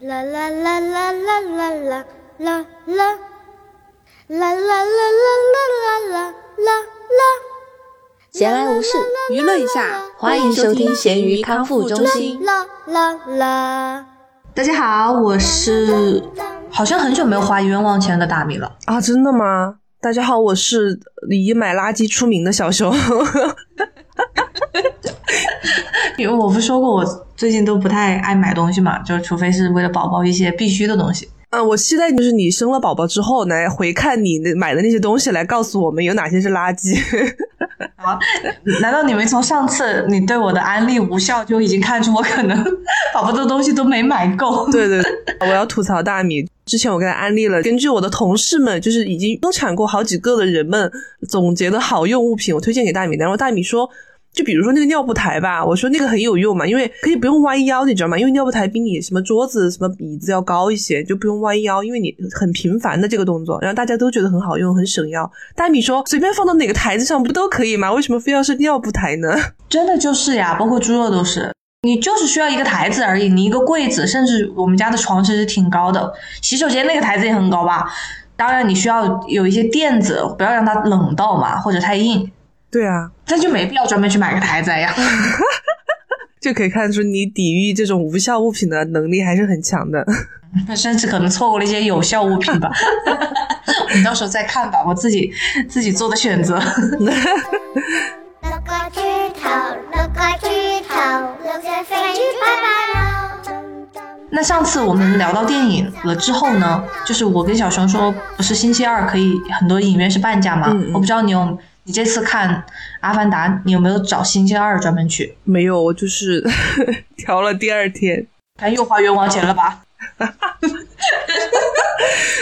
啦啦啦啦啦啦啦啦啦，啦啦啦啦啦啦啦啦。闲来无事，娱乐一下，欢迎收听咸鱼康复中心。啦啦啦。大家好，我是好像很久没有花冤枉钱的大米了。啊，真的吗？大家好，我是以买垃圾出名的小熊。因为我不是说过我最近都不太爱买东西嘛，就除非是为了宝宝一些必须的东西。嗯，我期待就是你生了宝宝之后来回看你那买的那些东西，来告诉我们有哪些是垃圾。啊，难道你们从上次你对我的安利无效就已经看出我可能 宝宝的东西都没买够？对对，我要吐槽大米。之前我给他安利了，根据我的同事们就是已经生产过好几个的人们总结的好用物品，我推荐给大米。然后大米说。就比如说那个尿布台吧，我说那个很有用嘛，因为可以不用弯腰，你知道吗？因为尿布台比你什么桌子、什么椅子要高一些，就不用弯腰，因为你很频繁的这个动作，然后大家都觉得很好用，很省腰。大米说随便放到哪个台子上不都可以吗？为什么非要是尿布台呢？真的就是呀，包括猪肉都是，你就是需要一个台子而已，你一个柜子，甚至我们家的床其实挺高的，洗手间那个台子也很高吧？当然你需要有一些垫子，不要让它冷到嘛，或者太硬。对啊，那就没必要专门去买个台子呀，就可以看出你抵御这种无效物品的能力还是很强的。那甚至可能错过了一些有效物品吧。你到时候再看吧，我自己自己做的选择。那上次我们聊到电影了之后呢，就是我跟小熊说，不是星期二可以很多影院是半价吗？我不知道你有。你这次看《阿凡达》，你有没有找星期二专门去？没有，我就是 调了第二天。看又花冤枉钱了吧？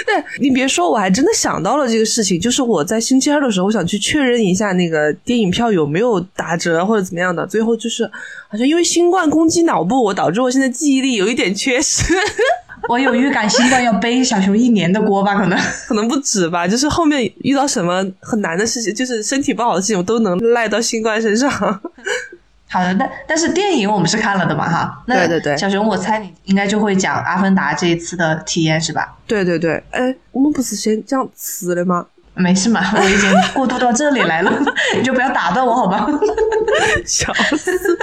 对，你别说，我还真的想到了这个事情，就是我在星期二的时候，我想去确认一下那个电影票有没有打折或者怎么样的。最后就是好像因为新冠攻击脑部，我导致我现在记忆力有一点缺失。我有预感，新冠要背小熊一年的锅吧？可能 可能不止吧。就是后面遇到什么很难的事情，就是身体不好的事情，我都能赖到新冠身上。好的，但但是电影我们是看了的嘛，哈。对对对。小熊，我猜你应该就会讲《阿凡达》这一次的体验是吧？对对对。哎，我们不是先讲词了吗？没事嘛，我已经过渡到这里来了，你就不要打断我好吧？笑死。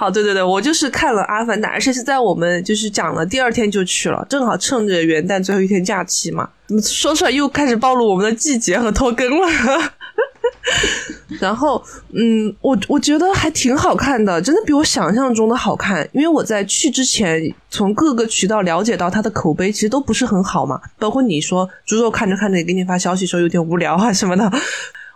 好，对对对，我就是看了《阿凡达》，而且是在我们就是讲了第二天就去了，正好趁着元旦最后一天假期嘛。说出来又开始暴露我们的季节和拖更了。然后，嗯，我我觉得还挺好看的，真的比我想象中的好看。因为我在去之前从各个渠道了解到它的口碑其实都不是很好嘛，包括你说猪肉看着看着也给你发消息说有点无聊啊什么的。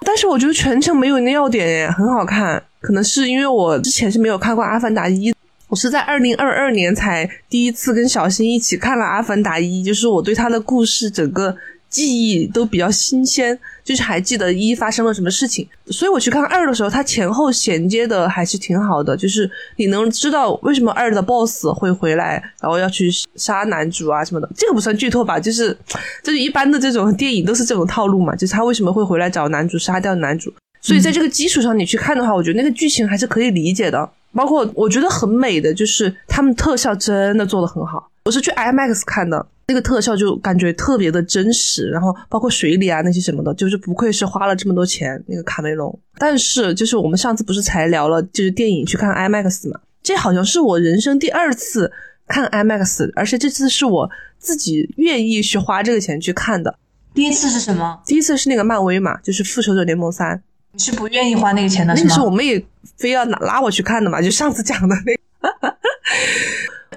但是我觉得全程没有尿点耶，很好看。可能是因为我之前是没有看过《阿凡达一》，我是在二零二二年才第一次跟小新一起看了《阿凡达一》，就是我对他的故事整个。记忆都比较新鲜，就是还记得一发生了什么事情，所以我去看二的时候，它前后衔接的还是挺好的，就是你能知道为什么二的 boss 会回来，然后要去杀男主啊什么的，这个不算剧透吧？就是就是一般的这种电影都是这种套路嘛，就是他为什么会回来找男主杀掉男主，所以在这个基础上你去看的话，我觉得那个剧情还是可以理解的，包括我觉得很美的就是他们特效真的做的很好，我是去 IMAX 看的。那个特效就感觉特别的真实，然后包括水里啊那些什么的，就是不愧是花了这么多钱那个卡梅隆。但是就是我们上次不是才聊了，就是电影去看 IMAX 嘛，这好像是我人生第二次看 IMAX，而且这次是我自己愿意去花这个钱去看的。第一次是什么？第一次是那个漫威嘛，就是复仇者联盟三。你是不愿意花那个钱的？那个是我们也非要拉拉我去看的嘛，就上次讲的那。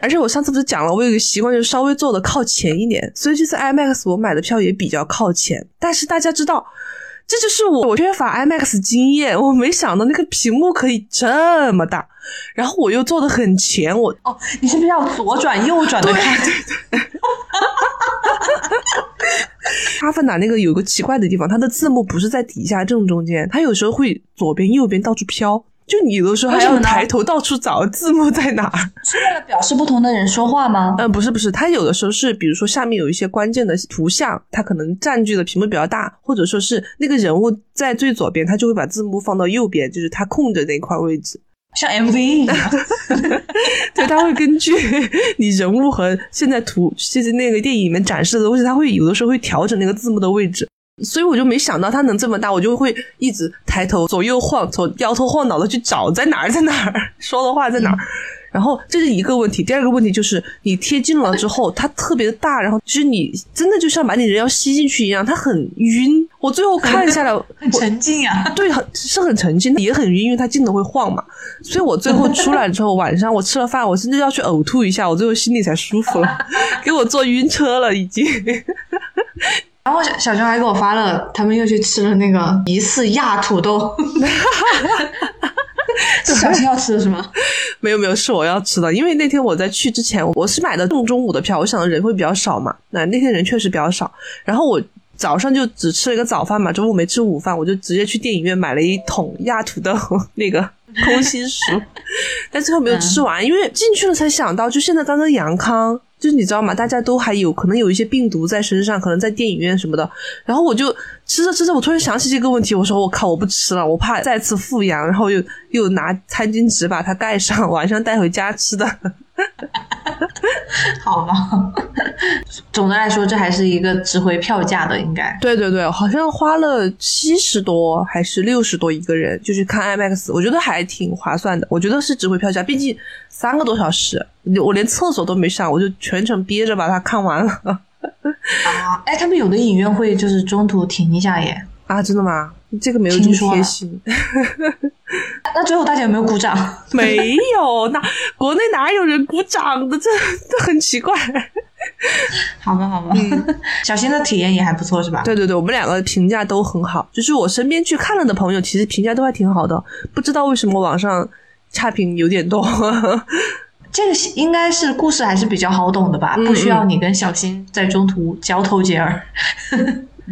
而且我上次不是讲了，我有个习惯，就是稍微坐的靠前一点，所以这次 IMAX 我买的票也比较靠前。但是大家知道，这就是我我缺乏 IMAX 经验，我没想到那个屏幕可以这么大，然后我又坐的很前，我哦，你是不是要左转右转的看？对对。阿凡达那个有个奇怪的地方，它的字幕不是在底下正中间，它有时候会左边右边到处飘。就你有的时候还要抬头到处找字幕在哪儿，是为了表示不同的人说话吗？嗯，不是不是，它有的时候是，比如说下面有一些关键的图像，它可能占据的屏幕比较大，或者说是那个人物在最左边，他就会把字幕放到右边，就是他空着那块位置，像 MV 一样。对，他会根据你人物和现在图，现在那个电影里面展示的东西，他会有的时候会调整那个字幕的位置。所以我就没想到它能这么大，我就会一直抬头左右晃，从摇头晃脑的去找在哪儿，在哪儿说的话在哪儿。然后这是一个问题，第二个问题就是你贴近了之后，它特别大，然后其实你真的就像把你人要吸进去一样，它很晕。我最后看下来，很沉浸呀、对，很是很沉浸，也很晕，因为它镜头会晃嘛。所以我最后出来之后，晚上我吃了饭，我甚至要去呕吐一下，我最后心里才舒服了，给我坐晕车了已经。然后小小熊还给我发了，他们又去吃了那个疑似亚土豆，是 小新要吃的是吗？没有没有，是我要吃的，因为那天我在去之前，我是买的正中午的票，我想人会比较少嘛。那那天人确实比较少，然后我早上就只吃了一个早饭嘛，中午没吃午饭，我就直接去电影院买了一桶亚土豆那个 空心薯，但最后没有吃完，因为进去了才想到，就现在刚刚阳康。就是你知道吗？大家都还有可能有一些病毒在身上，可能在电影院什么的。然后我就吃着吃着，我突然想起这个问题，我说我靠，我不吃了，我怕再次复阳。然后又又拿餐巾纸把它盖上，晚上带回家吃的。好吧，总的来说，这还是一个值回票价的，应该。对对对，好像花了七十多还是六十多一个人，就是看 IMAX，我觉得还挺划算的。我觉得是值回票价，毕竟三个多小时，我连厕所都没上，我就全程憋着把它看完了。啊，哎，他们有的影院会就是中途停一下耶。啊，真的吗？这个没有这么贴心。那最后大家有没有鼓掌？没有，那国内哪有人鼓掌的？这这很奇怪。好吧，好吧。嗯 小新的体验也还不错，是吧？对对对，我们两个评价都很好。就是我身边去看了的朋友，其实评价都还挺好的。不知道为什么网上差评有点多。这个应该是故事还是比较好懂的吧？不需要你跟小新在中途交头接耳。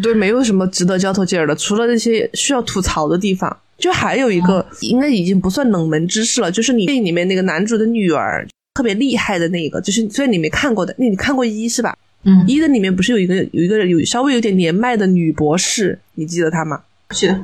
对，没有什么值得交头接耳的，除了那些需要吐槽的地方。就还有一个，应该已经不算冷门知识了，就是你电影里面那个男主的女儿特别厉害的那一个，就是虽然你没看过的，那你看过一是吧？嗯，一的里面不是有一个有一个有稍微有点年迈的女博士，你记得她吗？记得，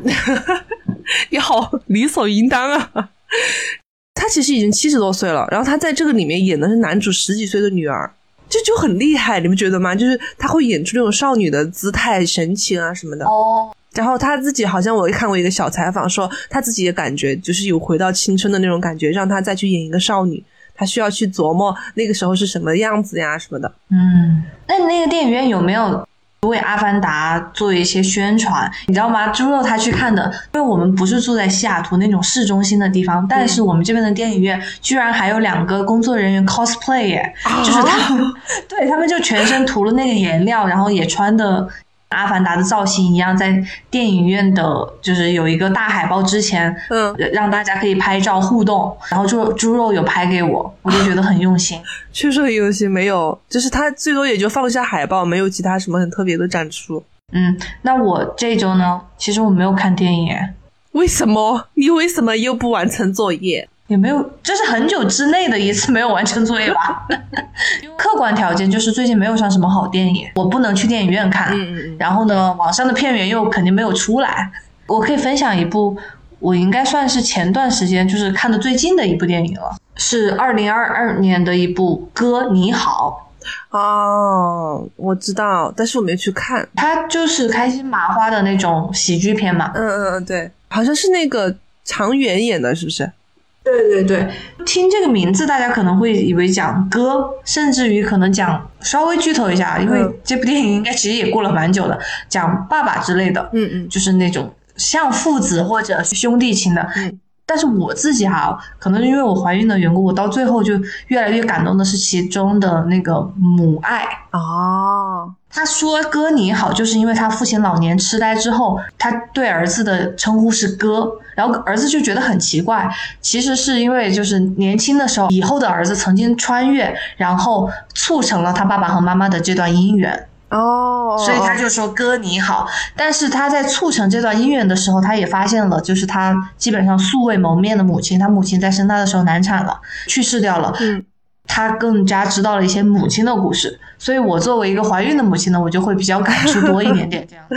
你好，理所应当啊。她其实已经七十多岁了，然后她在这个里面演的是男主十几岁的女儿。这就很厉害，你不觉得吗？就是他会演出那种少女的姿态、神情啊什么的。哦。然后他自己好像我看过一个小采访，说他自己也感觉就是有回到青春的那种感觉，让他再去演一个少女，他需要去琢磨那个时候是什么样子呀什么的。嗯，那那个电影院有没有为《阿凡达》做一些宣传？你知道吗？猪肉他去看的，因为我们不是住在西雅图那种市中心的地方，但是我们这边的电影院居然还有两个工作人员 cosplay 耶，就是他们，对他们就全身涂了那个颜料，然后也穿的。阿凡达的造型一样，在电影院的，就是有一个大海报之前，嗯，让大家可以拍照互动。然后猪猪肉有拍给我，我就觉得很用心，确实很用心。没有，就是他最多也就放下海报，没有其他什么很特别的展出。嗯，那我这周呢，其实我没有看电影。为什么？你为什么又不完成作业？也没有，这是很久之内的一次没有完成作业吧。客观条件就是最近没有上什么好电影，我不能去电影院看。嗯嗯。然后呢，网上的片源又肯定没有出来。我可以分享一部，我应该算是前段时间就是看的最近的一部电影了，是二零二二年的一部《哥你好》。哦，我知道，但是我没去看。它就是开心麻花的那种喜剧片嘛。嗯嗯嗯，对，好像是那个常远演的，是不是？对对对，听这个名字，大家可能会以为讲哥，甚至于可能讲稍微剧透一下，因为这部电影应该其实也过了蛮久的，讲爸爸之类的，嗯嗯，就是那种像父子或者兄弟情的。嗯，但是我自己哈，可能因为我怀孕的缘故，我到最后就越来越感动的是其中的那个母爱。哦，他说哥你好，就是因为他父亲老年痴呆之后，他对儿子的称呼是哥。然后儿子就觉得很奇怪，其实是因为就是年轻的时候，以后的儿子曾经穿越，然后促成了他爸爸和妈妈的这段姻缘哦，所以他就说哥你好。但是他在促成这段姻缘的时候，他也发现了，就是他基本上素未谋面的母亲，他母亲在生他的时候难产了，去世掉了。嗯，他更加知道了一些母亲的故事。所以我作为一个怀孕的母亲呢，我就会比较感触多一点点 这样子。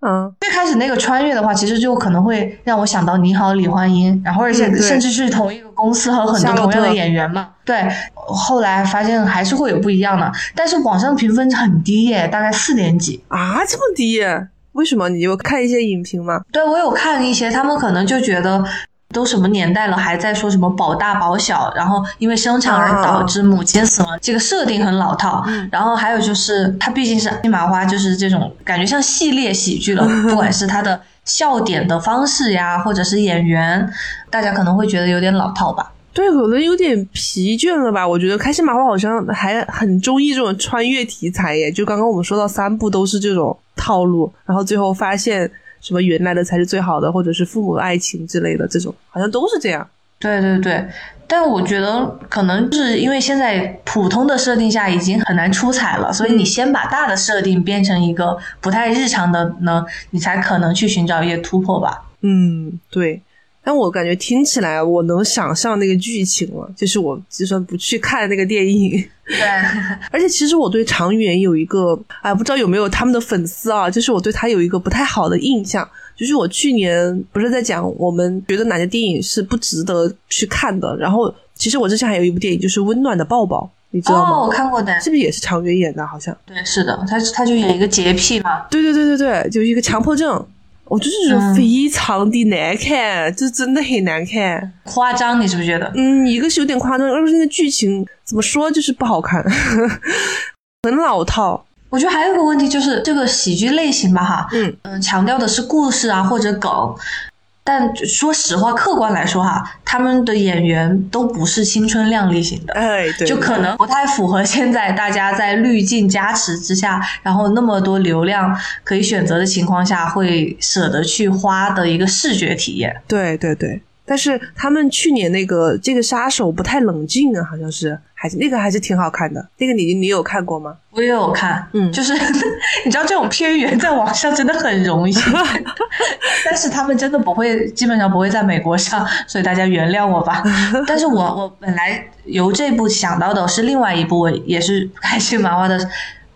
嗯，最开始那个穿越的话，其实就可能会让我想到《你好，李焕英》，然后而且甚至是同一个公司和很多同样的演员嘛。对，后来发现还是会有不一样的，但是网上评分很低耶，大概四点几。啊，这么低？为什么？你有看一些影评吗？对我有看一些，他们可能就觉得。都什么年代了，还在说什么保大保小，然后因为生产而导致母亲死亡，这个设定很老套。然后还有就是，它毕竟是金麻花，就是这种感觉像系列喜剧了，不管是它的笑点的方式呀，或者是演员，大家可能会觉得有点老套吧。对，可能有点疲倦了吧？我觉得开心麻花好像还很中意这种穿越题材耶。就刚刚我们说到三部都是这种套路，然后最后发现。什么原来的才是最好的，或者是父母爱情之类的，这种好像都是这样。对对对，但我觉得可能是因为现在普通的设定下已经很难出彩了，所以你先把大的设定变成一个不太日常的呢，你才可能去寻找一些突破吧。嗯，对。但我感觉听起来我能想象那个剧情了，就是我就算不去看那个电影，对，而且其实我对常远有一个，哎，不知道有没有他们的粉丝啊，就是我对他有一个不太好的印象，就是我去年不是在讲我们觉得哪些电影是不值得去看的，然后其实我之前还有一部电影就是《温暖的抱抱》，你知道吗？哦，我看过的，是不是也是常远演的？好像对，是的，他他就演一个洁癖嘛，对对对对对，就一个强迫症。我就是觉得非常的难看，就真的很难看，夸张，你是不是觉得？嗯，一个是有点夸张，二是那个剧情怎么说就是不好看，很老套。我觉得还有一个问题就是这个喜剧类型吧，哈，嗯嗯，强调的是故事啊或者梗，但说实话，客观来说哈，他们的演员都不是青春靓丽型的，哎，对，就可能不太符合现在大家在滤镜加持之下，然后那么多流量可以选择的情况下，会舍得去花的一个视觉体验。对对对，但是他们去年那个这个杀手不太冷静啊，好像是还是那个还是挺好看的，那个你你有看过吗？我也有看，嗯就是 你知道这种片源在网上真的很容易，但是他们真的不会，基本上不会在美国上，所以大家原谅我吧。但是我我本来由这部想到的是另外一部，也是开心麻花的《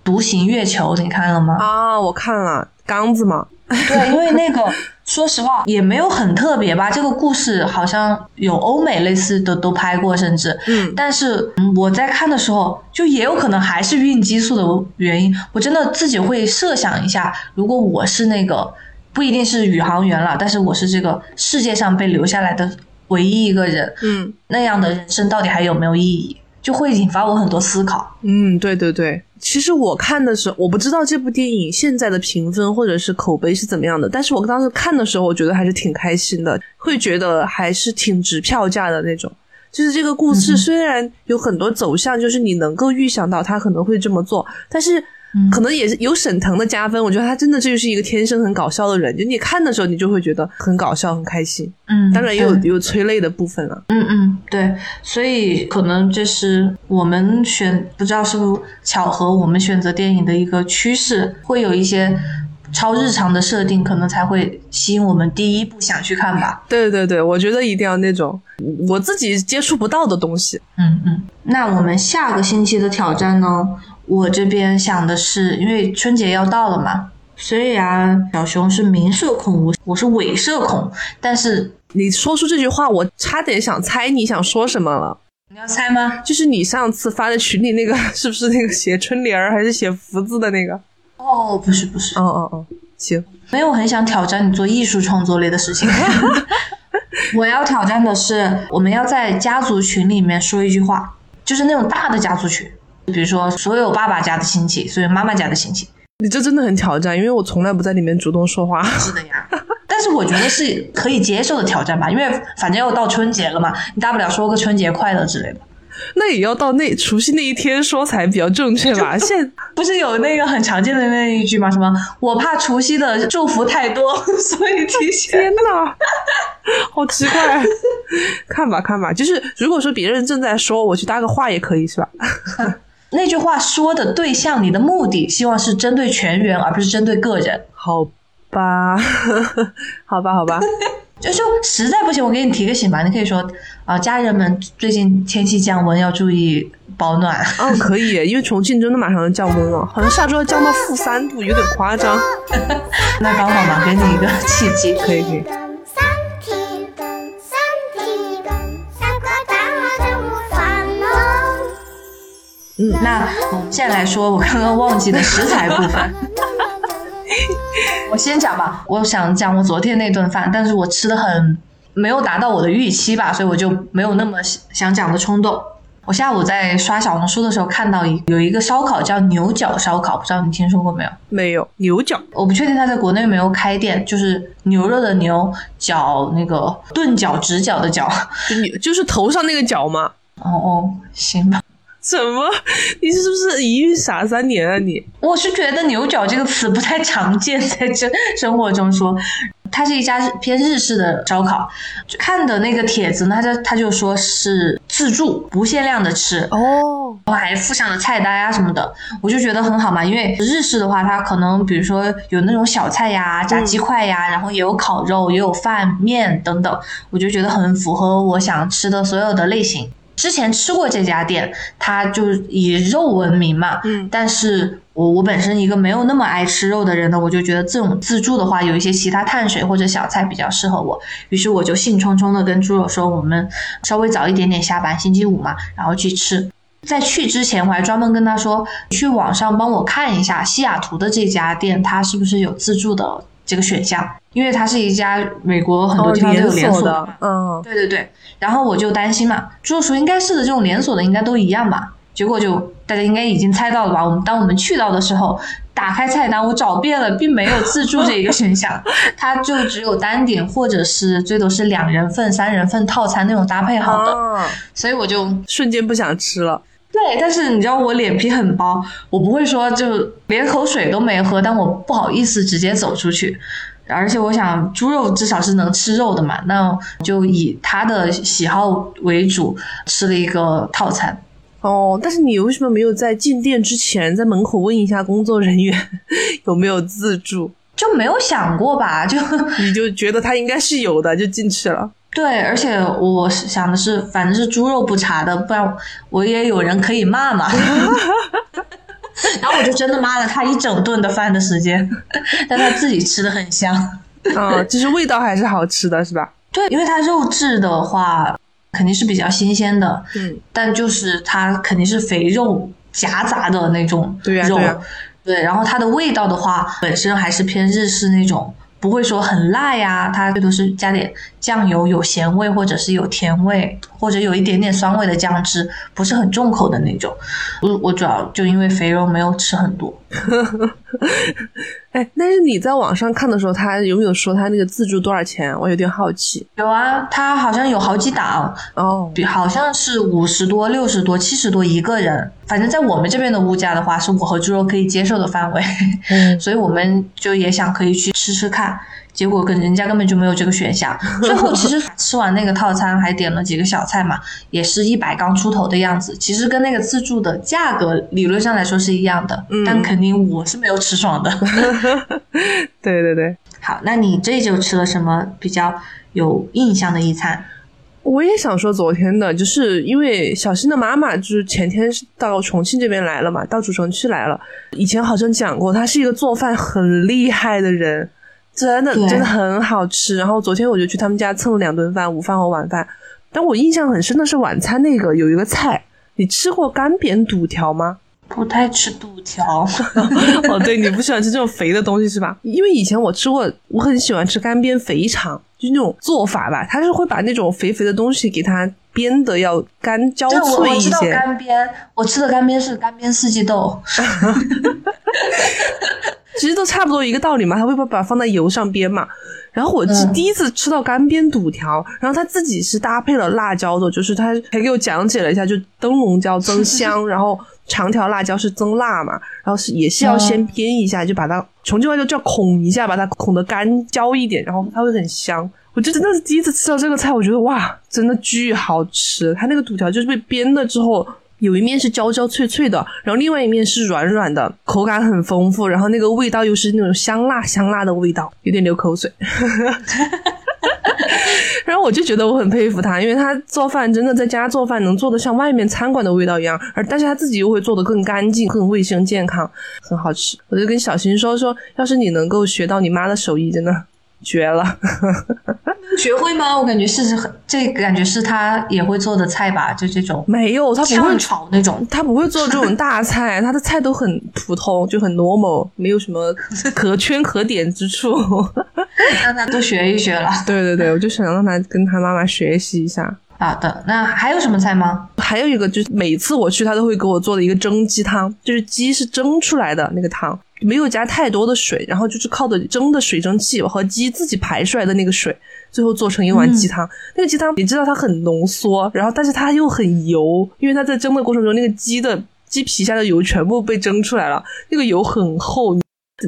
独行月球》，你看了吗？啊，我看了刚子嘛，对，因为那个说实话也没有很特别吧，这个故事好像有欧美类似的都拍过，甚至，嗯但是嗯我在看的时候，就也有可能还是孕激素的原因，我真的自己会设想一下，如果我是那个不一定是宇航员了，但是我是这个世界上被留下来的唯一一个人，嗯那样的人生到底还有没有意义？就会引发我很多思考。嗯，对对对。其实我看的时候，我不知道这部电影现在的评分或者是口碑是怎么样的，但是我当时看的时候，我觉得还是挺开心的，会觉得还是挺值票价的那种。就是这个故事虽然有很多走向，就是你能够预想到他可能会这么做，但是可能也是有沈腾的加分。我觉得他真的就是一个天生很搞笑的人，就你看的时候，你就会觉得很搞笑、很开心。嗯，当然也有有催泪的部分了。嗯嗯，对，所以可能这是我们选，不知道是不是巧合，我们选择电影的一个趋势，会有一些超日常的设定，可能才会吸引我们第一步想去看吧。对对对，我觉得一定要那种我自己接触不到的东西。嗯嗯，那我们下个星期的挑战呢？我这边想的是，因为春节要到了嘛，虽然小熊是明社恐，我我是伪社恐，但是你说出这句话，我差点想猜你想说什么了。你要猜吗？就是你上次发在群里那个，是不是那个写春联儿还是写福字的那个？哦，不是不是，哦哦哦，行，没有很想挑战你做艺术创作类的事情。我要挑战的是，我们要在家族群里面说一句话，就是那种大的家族群，比如说所有爸爸家的亲戚，所有妈妈家的亲戚。你这真的很挑战，因为我从来不在里面主动说话。是的呀，但是我觉得是可以接受的挑战吧，因为反正要到春节了嘛，你大不了说个春节快乐之类的。那也要到那除夕那一天说才比较正确吧？现不是有那个很常见的那一句吗？什么我怕除夕的祝福太多，所以提前。天呐，好奇怪。看吧看吧，就是如果说别人正在说，我去搭个话也可以是吧？那句话说的对象，你的目的希望是针对全员，而不是针对个人。好吧，好 吧好吧，就就实在不行，我给你提个醒吧，你可以说啊、家人们最近天气降温，要注意保暖。哦 可以，因为重庆真的马上要降温了，好像下周要降到负三度，有点夸张。那刚好嘛，给你一个契机。可以可以。嗯，那我们现在来说我刚刚忘记的食材部分。我先讲吧，我想讲我昨天那顿饭，但是我吃的很没有达到我的预期吧，所以我就没有那么想讲的冲动。我下午在刷小红书的时候看到一有一个烧烤叫牛角烧烤，不知道你听说过没有？没有牛角，我不确定它在国内有没有开店，就是牛肉的牛角那个钝角直角的角。就是头上那个角吗？哦哦，行吧。什么？你是不是一孕傻三年啊你？我是觉得牛角这个词不太常见，在这生活中说。它是一家偏日式的烧烤，看的那个帖子呢，他就他就说是自助，不限量的吃哦，我还附上了菜单呀什么的，我就觉得很好嘛，因为日式的话，它可能比如说有那种小菜呀、炸鸡块呀，然后也有烤肉，也有饭面等等，我就觉得很符合我想吃的所有的类型。之前吃过这家店，它就以肉闻名嘛。嗯，但是我我本身一个没有那么爱吃肉的人呢，我就觉得这种自助的话，有一些其他碳水或者小菜比较适合我。于是我就兴冲冲的跟猪肉说，我们稍微早一点点下班，星期五嘛，然后去吃。在去之前，我还专门跟他说，去网上帮我看一下西雅图的这家店，它是不是有自助的这个选项。因为它是一家美国很多地方都有连锁的，嗯，对对对。然后我就担心嘛，猪肉说应该是的，这种连锁的应该都一样吧。结果就大家应该已经猜到了吧？我们当我们去到的时候，打开菜单，我找遍了，并没有自助这一个选项，它就只有单点或者是最多是两人份、三人份套餐那种搭配好的，所以我就瞬间不想吃了。对，但是你知道我脸皮很薄，我不会说就连口水都没喝，但我不好意思直接走出去。而且我想猪肉至少是能吃肉的嘛，那就以他的喜好为主，吃了一个套餐。哦，但是你为什么没有在进店之前在门口问一下工作人员有没有自助？就没有想过吧？就 你就觉得他应该是有的，就进去了。对，而且我想的是，反正是猪肉不查的，不然我也有人可以骂嘛。然后我就真的骂了他一整顿的饭的时间，但他自己吃的很香嗯，就是味道还是好吃的，是吧？对，因为它肉质的话肯定是比较新鲜的，嗯，但就是它肯定是肥肉夹杂的那种对肉，对，然后它的味道的话本身还是偏日式那种。不会说很辣呀，它最多是加点酱油，有咸味或者是有甜味，或者有一点点酸味的酱汁，不是很重口的那种。我我主要就因为肥肉没有吃很多。哎，但是你在网上看的时候，他有没有说他那个自助多少钱？我有点好奇。有啊，他好像有好几档哦，比好像是五十多、六十多、七十多一个人。反正在我们这边的物价的话，是我和猪肉可以接受的范围，所以我们就也想可以去吃吃看。结果跟人家根本就没有这个选项。最后其实吃完那个套餐，还点了几个小菜嘛，也是一百刚出头的样子。其实跟那个自助的价格理论上来说是一样的，但肯定我是没有吃爽的。对 对对，好，那你这就吃了什么比较有印象的一餐？我也想说昨天的，就是因为小新的妈妈就是前天到重庆这边来了嘛，到主城区来了。以前好像讲过，她是一个做饭很厉害的人。真的真的很好吃，然后昨天我就去他们家蹭了两顿饭，午饭和晚饭。但我印象很深的是晚餐那个有一个菜，你吃过干煸肚条吗？不太吃肚条。哦，对，你不喜欢吃这种肥的东西是吧？因为以前我吃过，我很喜欢吃干煸肥肠，就那种做法吧，它是会把那种肥肥的东西给它煸的要干焦脆一些。我知道干煸，我吃的干煸是干煸四季豆。其实都差不多一个道理嘛，他会把把放在油上煸嘛。然后我是第一次吃到干煸肚条，然后他自己是搭配了辣椒的，就是他还给我讲解了一下，就灯笼椒增香，然后长条辣椒是增辣嘛，然后是也是要先煸一下，就把它重庆话就叫孔一下，把它孔的干焦一点，然后它会很香。我就真的是第一次吃到这个菜，我觉得哇，真的巨好吃。它那个肚条就是被煸了之后。有一面是焦焦脆脆的，然后另外一面是软软的，口感很丰富，然后那个味道又是那种香辣香辣的味道，有点流口水。然后我就觉得我很佩服他，因为他做饭真的在家做饭能做的像外面餐馆的味道一样，而但是他自己又会做的更干净、更卫生、健康，很好吃。我就跟小新说说，要是你能够学到你妈的手艺，真的绝了。学会吗？我感觉是很，这感觉是他也会做的菜吧，就这种没有，他不会炒那种。他不会做这种大菜，他的菜都很普通，就很 normal，没有什么可圈可点之处。让他多学一学了。对对对，我就想让他跟他妈妈学习一下。好的，那还有什么菜吗？还有一个就是每次我去，他都会给我做的一个蒸鸡汤，就是鸡是蒸出来的那个汤，没有加太多的水，然后就是靠的蒸的水蒸气和鸡自己排出来的那个水，最后做成一碗鸡汤。那个鸡汤你知道它很浓缩，然后但是它又很油，因为它在蒸的过程中，那个鸡的鸡皮下的油全部被蒸出来了，那个油很厚。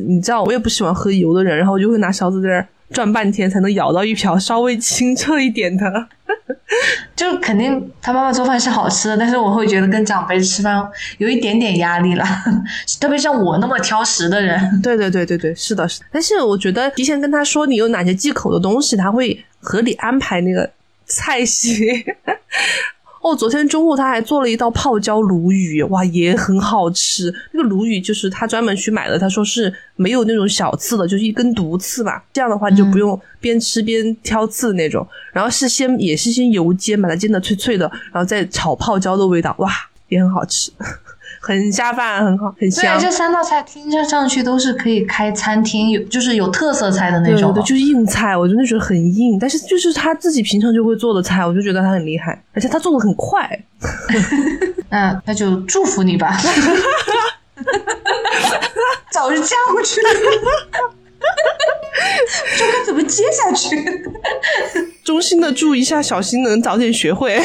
你知道我也不喜欢喝油的人，然后我就会拿勺子在那儿转半天才能舀到一瓢稍微清澈一点的。就肯定他妈妈做饭是好吃的，但是我会觉得跟长辈吃饭有一点点压力了，特别像我那么挑食的人。对对对对对，是的，是的。但是我觉得提前跟他说你有哪些忌口的东西，他会合理安排那个菜系。哦，昨天中午他还做了一道泡椒鲈鱼，哇，也很好吃。那个鲈鱼就是他专门去买的，他说是没有那种小刺的，就是一根毒刺嘛。这样的话你就不用边吃边挑刺那种。然后是先也是先油煎，把它煎的脆脆的，然后再炒泡椒的味道，哇，也很好吃。很下饭，很好，很香。对，这三道菜听着上去都是可以开餐厅，有就是有特色菜的那种。对，就是硬菜，我真的觉得很硬。但是就是他自己平常就会做的菜，我就觉得他很厉害，而且他做的很快。那那就祝福你吧。早就嫁过去了，就该怎么接下去？衷心的祝一下小新能早点学会。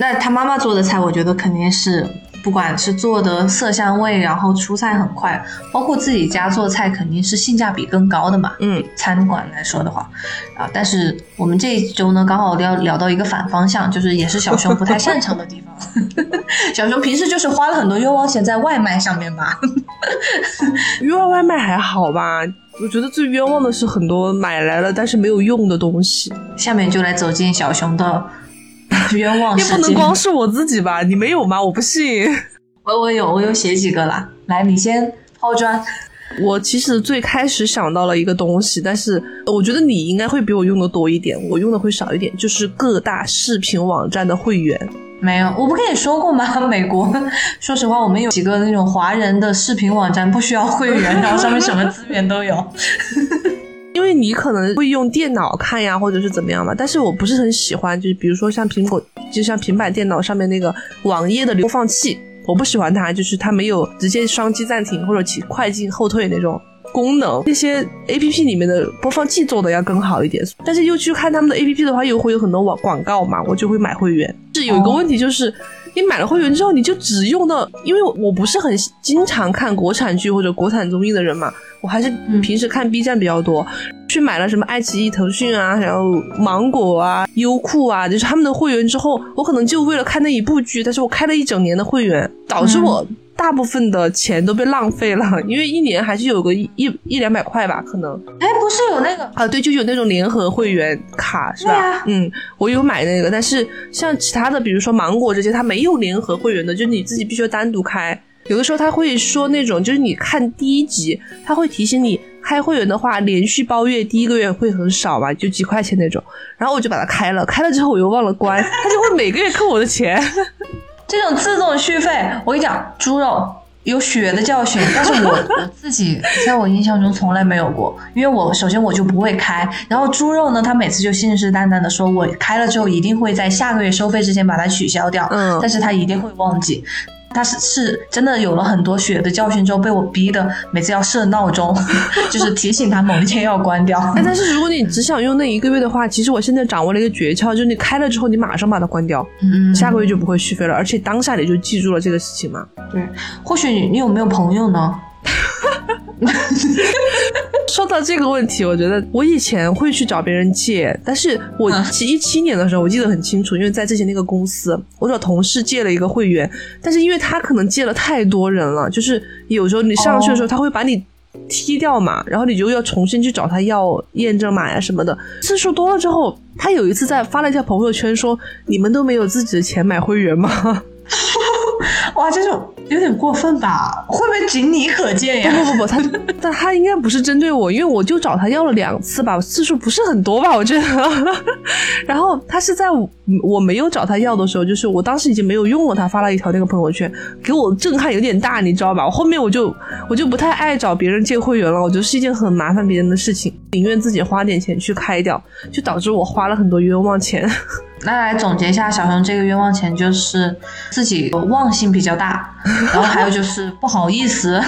那他妈妈做的菜，我觉得肯定是，不管是做的色香味，然后出菜很快，包括自己家做菜，肯定是性价比更高的嘛。嗯，餐馆来说的话，啊，但是我们这一周呢，刚好要聊到一个反方向，就是也是小熊不太擅长的地方。小熊平时就是花了很多冤枉钱在外卖上面吧？冤枉外卖还好吧？我觉得最冤枉的是很多买来了但是没有用的东西。下面就来走进小熊的。冤枉！也不能光是我自己吧？你没有吗？我不信。我我有，我有写几个啦。来，你先抛砖。我其实最开始想到了一个东西，但是我觉得你应该会比我用的多一点，我用的会少一点。就是各大视频网站的会员。没有，我不跟你说过吗？美国，说实话，我们有几个那种华人的视频网站不需要会员，然后上面什么资源都有。因为你可能会用电脑看呀，或者是怎么样嘛，但是我不是很喜欢，就是比如说像苹果，就像平板电脑上面那个网页的播放器，我不喜欢它，就是它没有直接双击暂停或者起快进后退那种。功能。那些 A P P 里面的播放器做的要更好一点，但是又去看他们的 A P P 的话，又会有很多网广告嘛，我就会买会员。是有一个问题就是。你买了会员之后，你就只用到，因为我不是很经常看国产剧或者国产综艺的人嘛，我还是平时看 B 站比较多。去买了什么爱奇艺、腾讯啊，然后芒果啊、优酷啊，就是他们的会员之后，我可能就为了看那一部剧，但是我开了一整年的会员，导致我。大部分的钱都被浪费了，因为一年还是有个一一一两百块吧，可能。哎，不是有那个啊？对，就有那种联合会员卡，是吧？嗯，我有买那个，但是像其他的，比如说芒果这些，它没有联合会员的，就是你自己必须要单独开。有的时候他会说那种，就是你看第一集，他会提醒你开会员的话，连续包月第一个月会很少吧，就几块钱那种。然后我就把它开了，开了之后我又忘了关，他就会每个月扣我的钱。这种自动续费，我跟你讲，猪肉有血的教训。但是我 我自己在我印象中从来没有过，因为我首先我就不会开，然后猪肉呢，他每次就信誓旦旦的说我开了之后一定会在下个月收费之前把它取消掉，嗯，但是他一定会忘记。他是是真的有了很多血的教训之后，被我逼的每次要设闹钟，就是提醒他某一天要关掉。哎，但是如果你只想用那一个月的话，其实我现在掌握了一个诀窍，就是你开了之后，你马上把它关掉，嗯，下个月就不会续费了，而且当下你就记住了这个事情嘛。对，或许你有没有朋友呢？说到这个问题，我觉得我以前会去找别人借，但是我一七年的时候，我记得很清楚，因为在之前那个公司，我找同事借了一个会员，但是因为他可能借了太多人了，就是有时候你上去的时候，他会把你踢掉嘛，然后你就要重新去找他要验证码呀什么的，次数多了之后，他有一次在发了一条朋友圈说：“你们都没有自己的钱买会员吗？” 哇，这种有点过分吧？会不会仅你可见呀？不不不，他 但他应该不是针对我，因为我就找他要了两次吧，次数不是很多吧，我觉得。然后他是在我没有找他要的时候，就是我当时已经没有用了，他发了一条那个朋友圈，给我震撼有点大，你知道吧？我后面我就我就不太爱找别人借会员了，我觉得是一件很麻烦别人的事情，宁愿自己花点钱去开掉，就导致我花了很多冤枉钱。那来总结一下，小熊这个冤枉钱就是自己忘性比较大，然后还有就是不好意思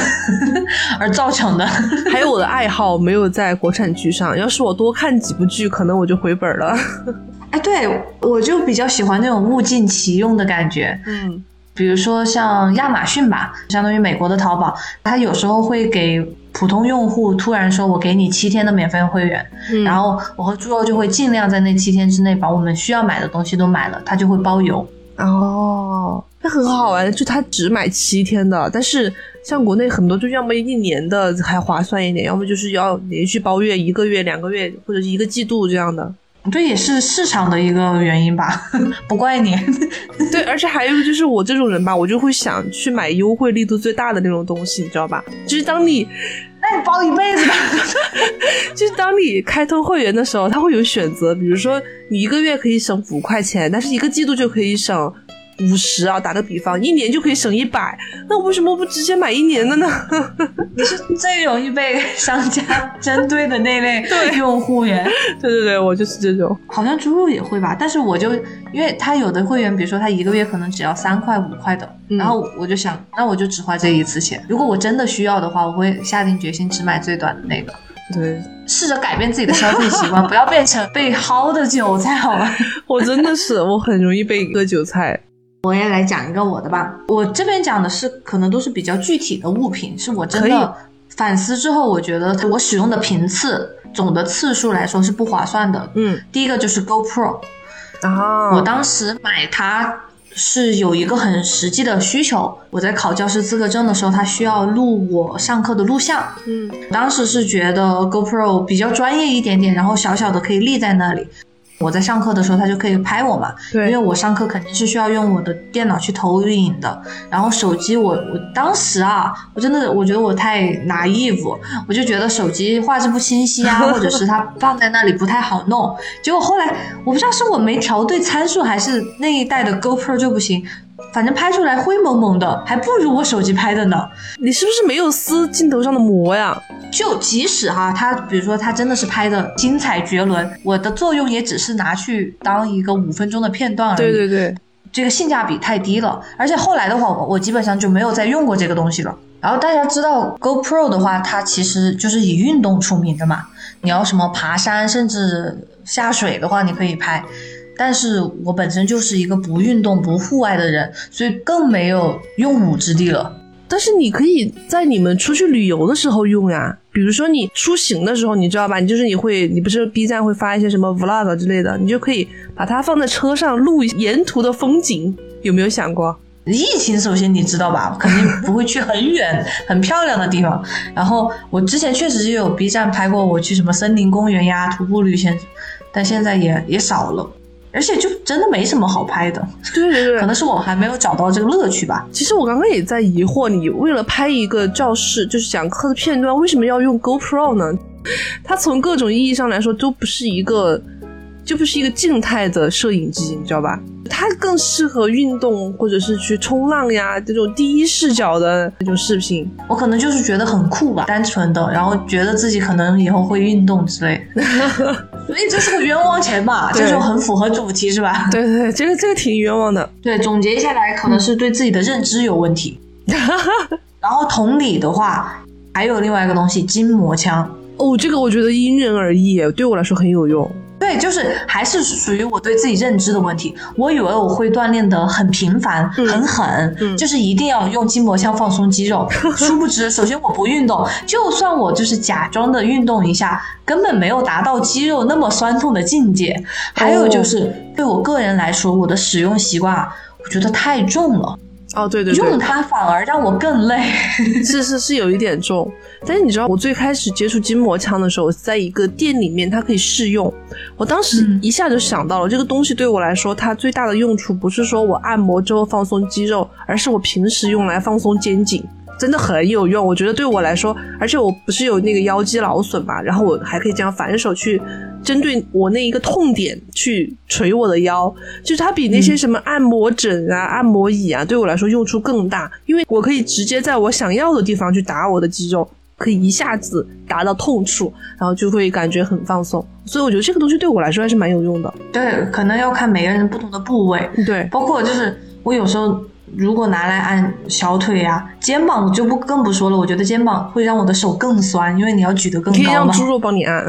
而造成的，还有我的爱好没有在国产剧上。要是我多看几部剧，可能我就回本了。哎，对我就比较喜欢那种物尽其用的感觉。嗯，比如说像亚马逊吧，相当于美国的淘宝，它有时候会给。普通用户突然说：“我给你七天的免费会员，然后我和猪肉就会尽量在那七天之内把我们需要买的东西都买了，他就会包邮。”哦，那很好玩，就他只买七天的，但是像国内很多就要么一年的还划算一点，要么就是要连续包月一个月、两个月或者是一个季度这样的。这也是市场的一个原因吧，不怪你。对，而且还有就是我这种人吧，我就会想去买优惠力度最大的那种东西，你知道吧？就是当你，那你包一辈子吧。就是当你开通会员的时候，它会有选择，比如说你一个月可以省五块钱，但是一个季度就可以省。五十啊，打个比方，一年就可以省一百，那我为什么不直接买一年的呢？你是最容易被商家针对的那类 用户员。对对对，我就是这种。好像猪肉也会吧，但是我就因为他有的会员，比如说他一个月可能只要三块五块的，然后我就想，那我就只花这一次钱。如果我真的需要的话，我会下定决心只买最短的那个。对，试着改变自己的消费习惯，不要变成被薅的韭菜，好吗？我真的是，我很容易被割韭菜。我也来讲一个我的吧，我这边讲的是可能都是比较具体的物品，是我真的反思之后，我觉得我使用的频次总的次数来说是不划算的。嗯，第一个就是 GoPro，啊，我当时买它是有一个很实际的需求，我在考教师资格证的时候，它需要录我上课的录像。嗯，当时是觉得 GoPro 比较专业一点点，然后小小的可以立在那里。我在上课的时候，他就可以拍我嘛。对，因为我上课肯定是需要用我的电脑去投影的。然后手机，我我当时啊，我真的我觉得我太 naive，我就觉得手机画质不清晰啊，或者是它 放在那里不太好弄。结果后来我不知道是我没调对参数，还是那一代的 GoPro 就不行。反正拍出来灰蒙蒙的，还不如我手机拍的呢。你是不是没有撕镜头上的膜呀？就即使哈，它比如说它真的是拍的精彩绝伦，我的作用也只是拿去当一个五分钟的片段而已。对对对，这个性价比太低了。而且后来的话，我我基本上就没有再用过这个东西了。然后大家知道 GoPro 的话，它其实就是以运动出名的嘛。你要什么爬山，甚至下水的话，你可以拍。但是我本身就是一个不运动、不户外的人，所以更没有用武之地了。但是你可以在你们出去旅游的时候用呀，比如说你出行的时候，你知道吧？你就是你会，你不是 B 站会发一些什么 Vlog 之类的，你就可以把它放在车上录沿途的风景，有没有想过？疫情首先你知道吧，肯定不会去很远、很漂亮的地方。然后我之前确实也有 B 站拍过我去什么森林公园呀、徒步旅行，但现在也也少了。而且就真的没什么好拍的，对对对，可能是我还没有找到这个乐趣吧。其实我刚刚也在疑惑，你为了拍一个教室就是讲课的片段，为什么要用 GoPro 呢？它从各种意义上来说都不是一个。就不是一个静态的摄影机，你知道吧？它更适合运动或者是去冲浪呀，这种第一视角的那种视频。我可能就是觉得很酷吧，单纯的，然后觉得自己可能以后会运动之类。所以这是个冤枉钱吧？这就很符合主题是吧？对对对，这个这个挺冤枉的。对，总结下来可能是对自己的认知有问题。然后同理的话，还有另外一个东西，筋膜枪。哦，这个我觉得因人而异，对我来说很有用。对，就是还是属于我对自己认知的问题。我以为我会锻炼的很频繁、很狠，就是一定要用筋膜枪放松肌肉。殊不知，首先我不运动，就算我就是假装的运动一下，根本没有达到肌肉那么酸痛的境界。还有就是，对我个人来说，我的使用习惯，我觉得太重了。哦，对对对，用它反而让我更累。是是是有一点重，但是你知道，我最开始接触筋膜枪的时候，在一个店里面，它可以试用。我当时一下就想到了，这个东西对我来说，它最大的用处不是说我按摩之后放松肌肉，而是我平时用来放松肩颈。真的很有用，我觉得对我来说，而且我不是有那个腰肌劳损嘛，然后我还可以这样反手去针对我那一个痛点去捶我的腰，就是它比那些什么按摩枕啊、按摩椅啊，对我来说用处更大，因为我可以直接在我想要的地方去打我的肌肉，可以一下子达到痛处，然后就会感觉很放松，所以我觉得这个东西对我来说还是蛮有用的。对，可能要看每个人不同的部位，对，包括就是我有时候。如果拿来按小腿呀、肩膀就不更不说了。我觉得肩膀会让我的手更酸，因为你要举得更高可以让猪肉帮你按。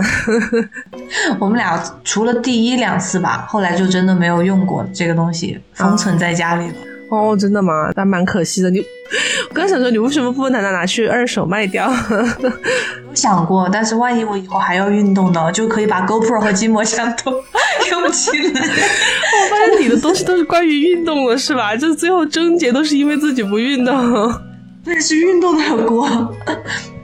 我们俩除了第一两次吧，后来就真的没有用过这个东西，封存在家里了。哦，真的吗？那蛮可惜的。你，我刚想说，你为什么不拿拿拿去二手卖掉？有想过，但是万一我以后还要运动呢，就可以把 GoPro 和筋膜枪都 用起来。我发现你的东西都是关于运动的，是吧？就是最后症结都是因为自己不运动。那是运动的锅。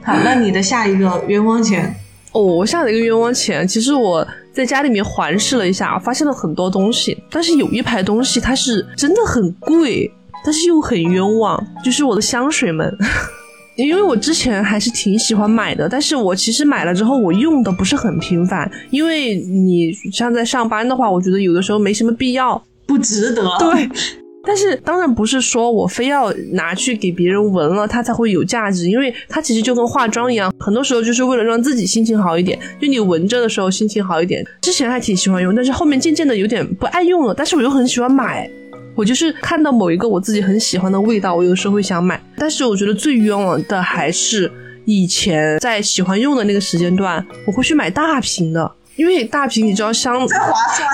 好，那你的下一个冤枉钱？哦，我下了一个冤枉钱。其实我。在家里面环视了一下，发现了很多东西，但是有一排东西它是真的很贵，但是又很冤枉，就是我的香水们。因为我之前还是挺喜欢买的，但是我其实买了之后我用的不是很频繁，因为你像在上班的话，我觉得有的时候没什么必要，不值得。对。但是当然不是说我非要拿去给别人闻了它才会有价值，因为它其实就跟化妆一样，很多时候就是为了让自己心情好一点。就你闻着的时候心情好一点。之前还挺喜欢用，但是后面渐渐的有点不爱用了。但是我又很喜欢买，我就是看到某一个我自己很喜欢的味道，我有时候会想买。但是我觉得最冤枉的还是以前在喜欢用的那个时间段，我会去买大瓶的。因为大瓶你知道相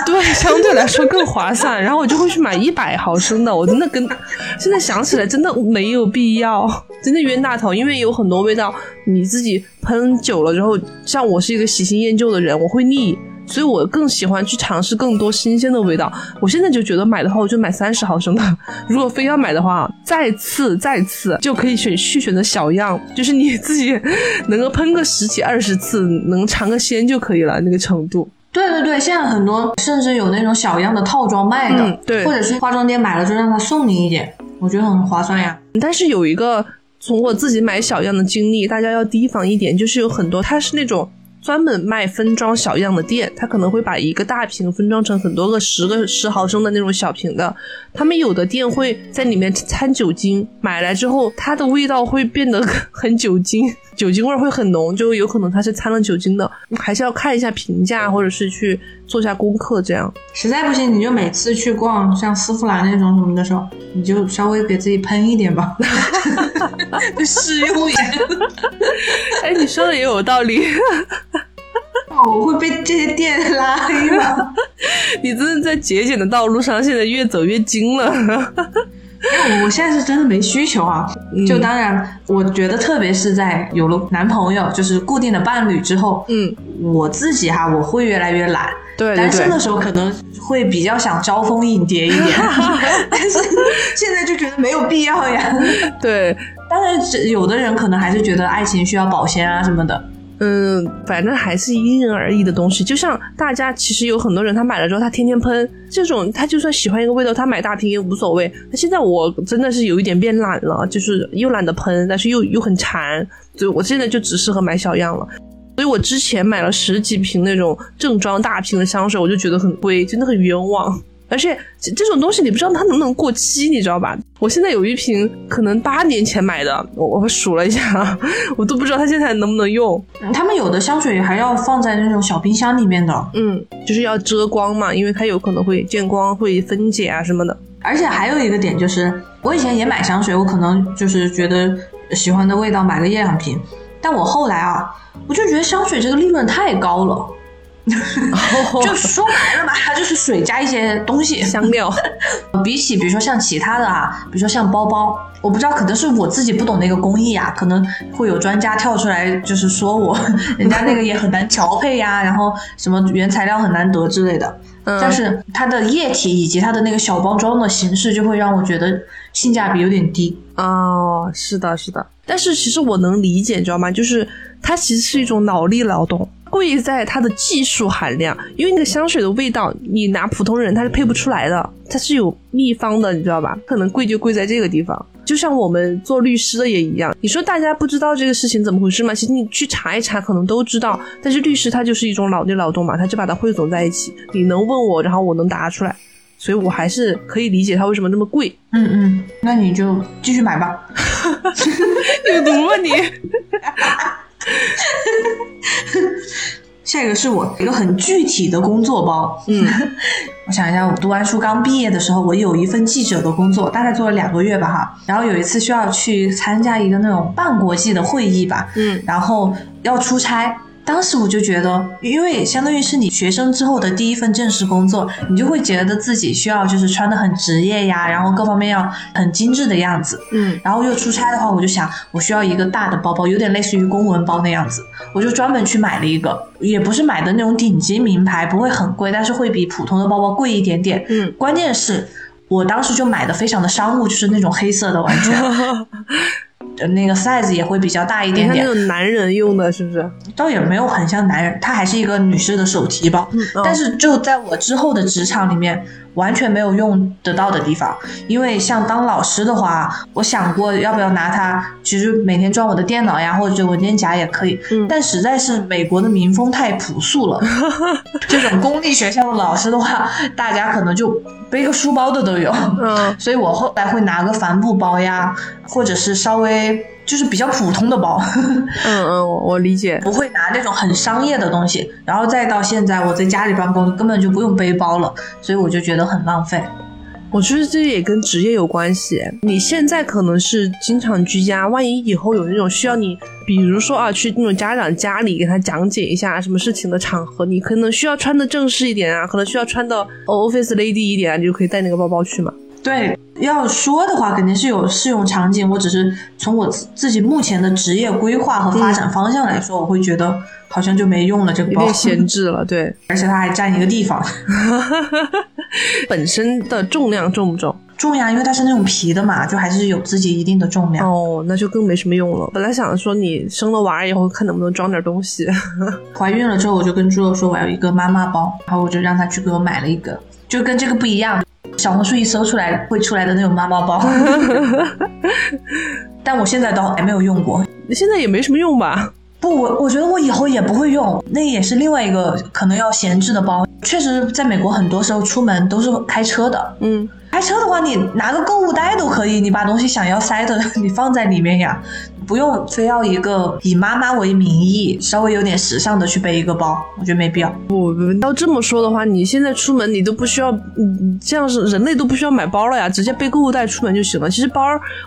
对相对来说更划算，然后我就会去买一百毫升的。我真的跟现在想起来真的没有必要，真的冤大头。因为有很多味道你自己喷久了之后，像我是一个喜新厌旧的人，我会腻。所以我更喜欢去尝试更多新鲜的味道。我现在就觉得买的话，我就买三十毫升的。如果非要买的话，再次再次就可以选去选择小样，就是你自己能够喷个十几二十次，能尝个鲜就可以了那个程度。对对对，现在很多甚至有那种小样的套装卖的，对，或者是化妆店买了就让他送你一点，我觉得很划算呀。但是有一个从我自己买小样的经历，大家要提防一点，就是有很多它是那种。专门卖分装小样的店，他可能会把一个大瓶分装成很多个十个十毫升的那种小瓶的。他们有的店会在里面掺酒精，买来之后它的味道会变得很酒精，酒精味会很浓，就有可能它是掺了酒精的。还是要看一下评价，或者是去做下功课，这样。实在不行，你就每次去逛像丝芙兰那种什么的时候，你就稍微给自己喷一点吧，试用一下。哎，你说的也有道理。我会被这些店拉黑吗？你真的在节俭的道路上，现在越走越精了。因为我现在是真的没需求啊。就当然，我觉得特别是在有了男朋友，就是固定的伴侣之后，嗯，我自己哈，我会越来越懒。对，单身的时候可能会比较想招蜂引蝶一点，但是现在就觉得没有必要呀。对，当然，有的人可能还是觉得爱情需要保鲜啊什么的。嗯，反正还是因人而异的东西。就像大家其实有很多人，他买了之后他天天喷，这种他就算喜欢一个味道，他买大瓶也无所谓。那现在我真的是有一点变懒了，就是又懒得喷，但是又又很馋，所以我现在就只适合买小样了。所以我之前买了十几瓶那种正装大瓶的香水，我就觉得很贵，真的很冤枉。而且这种东西你不知道它能不能过期，你知道吧？我现在有一瓶可能八年前买的，我我数了一下，我都不知道它现在能不能用。他们有的香水还要放在那种小冰箱里面的，嗯，就是要遮光嘛，因为它有可能会见光会分解啊什么的。而且还有一个点就是，我以前也买香水，我可能就是觉得喜欢的味道买个一两瓶，但我后来啊，我就觉得香水这个利润太高了。就说白了吧，它就是水加一些东西。香料，比起比如说像其他的啊，比如说像包包，我不知道可能是我自己不懂那个工艺啊，可能会有专家跳出来就是说我，人家那个也很难调配呀，然后什么原材料很难得之类的。嗯但是它的液体以及它的那个小包装的形式，就会让我觉得性价比有点低。哦，是的，是的。但是其实我能理解，你知道吗？就是它其实是一种脑力劳动，贵在它的技术含量。因为那个香水的味道，你拿普通人他是配不出来的，它是有秘方的，你知道吧？可能贵就贵在这个地方。就像我们做律师的也一样，你说大家不知道这个事情怎么回事吗？其实你去查一查，可能都知道。但是律师他就是一种脑力劳动嘛，他就把它汇总在一起。你能问我，然后我能答出来，所以我还是可以理解它为什么那么贵。嗯嗯，那你就继续买吧。有 毒吧你？下一个是我一个很具体的工作包。嗯，我想一下，我读完书刚毕业的时候，我有一份记者的工作，大概做了两个月吧哈。然后有一次需要去参加一个那种半国际的会议吧，嗯然后要出差。当时我就觉得，因为相当于是你学生之后的第一份正式工作，你就会觉得自己需要就是穿的很职业呀，然后各方面要很精致的样子。嗯然后又出差的话，我就想我需要一个大的包包，有点类似于公文包那样子，我就专门去买了一个，也不是买的那种顶级名牌，不会很贵，但是会比普通的包包贵一点点。嗯，关键是我当时就买的非常的商务，就是那种黑色的，完全，呃 那个 size 也会比较大一点点，那种男人用的是不是？倒也没有很像男人，它还是一个女士的手提包，哦但是就在我之后的职场里面，完全没有用得到的地方。因为像当老师的话，我想过要不要拿它，其实每天装我的电脑呀，或者文件夹也可以。嗯但实在是美国的民风太朴素了，这种公立学校的老师的话，大家可能就背个书包的都有。嗯所以我后来会拿个帆布包呀，或者是稍微就是比较普通的包。嗯嗯，我我理解。不会拿那种很商业的东西，然后再到现在我在家里办公，根本就不用背包了，所以我就觉得很浪费。我觉得这也跟职业有关系。你现在可能是经常居家，万一以后有那种需要你，比如说啊，去那种家长家里给他讲解一下什么事情的场合，你可能需要穿的正式一点啊，可能需要穿的 office lady 一点啊，你就可以带那个包包去嘛。对，要说的话肯定是有适用场景，我只是从我自自己目前的职业规划和发展方向来说，我会觉得好像就没用了这个包被，闲置了，对，而且它还占一个地方。本身的重量重不重？重呀，因为它是那种皮的嘛，就还是有自己一定的重量。哦，那就更没什么用了。本来想说你生了娃儿以后，看能不能装点东西。怀孕了之后，我就跟猪肉说我要一个妈妈包，然后我就让他去给我买了一个，就跟这个不一样。小红书一搜出来会出来的那种妈妈包，但我现在都还没有用过。现在也没什么用吧？不，我我觉得我以后也不会用，那也是另外一个可能要闲置的包。确实，在美国很多时候出门都是开车的，嗯，开车的话，你拿个购物袋都可以，你把东西想要塞的，你放在里面呀，不用非要一个以妈妈为名义，稍微有点时尚的去背一个包，我觉得没必要。不，要这么说的话，你现在出门你都不需要，嗯，这样是人类都不需要买包了呀，直接背购物袋出门就行了。其实包，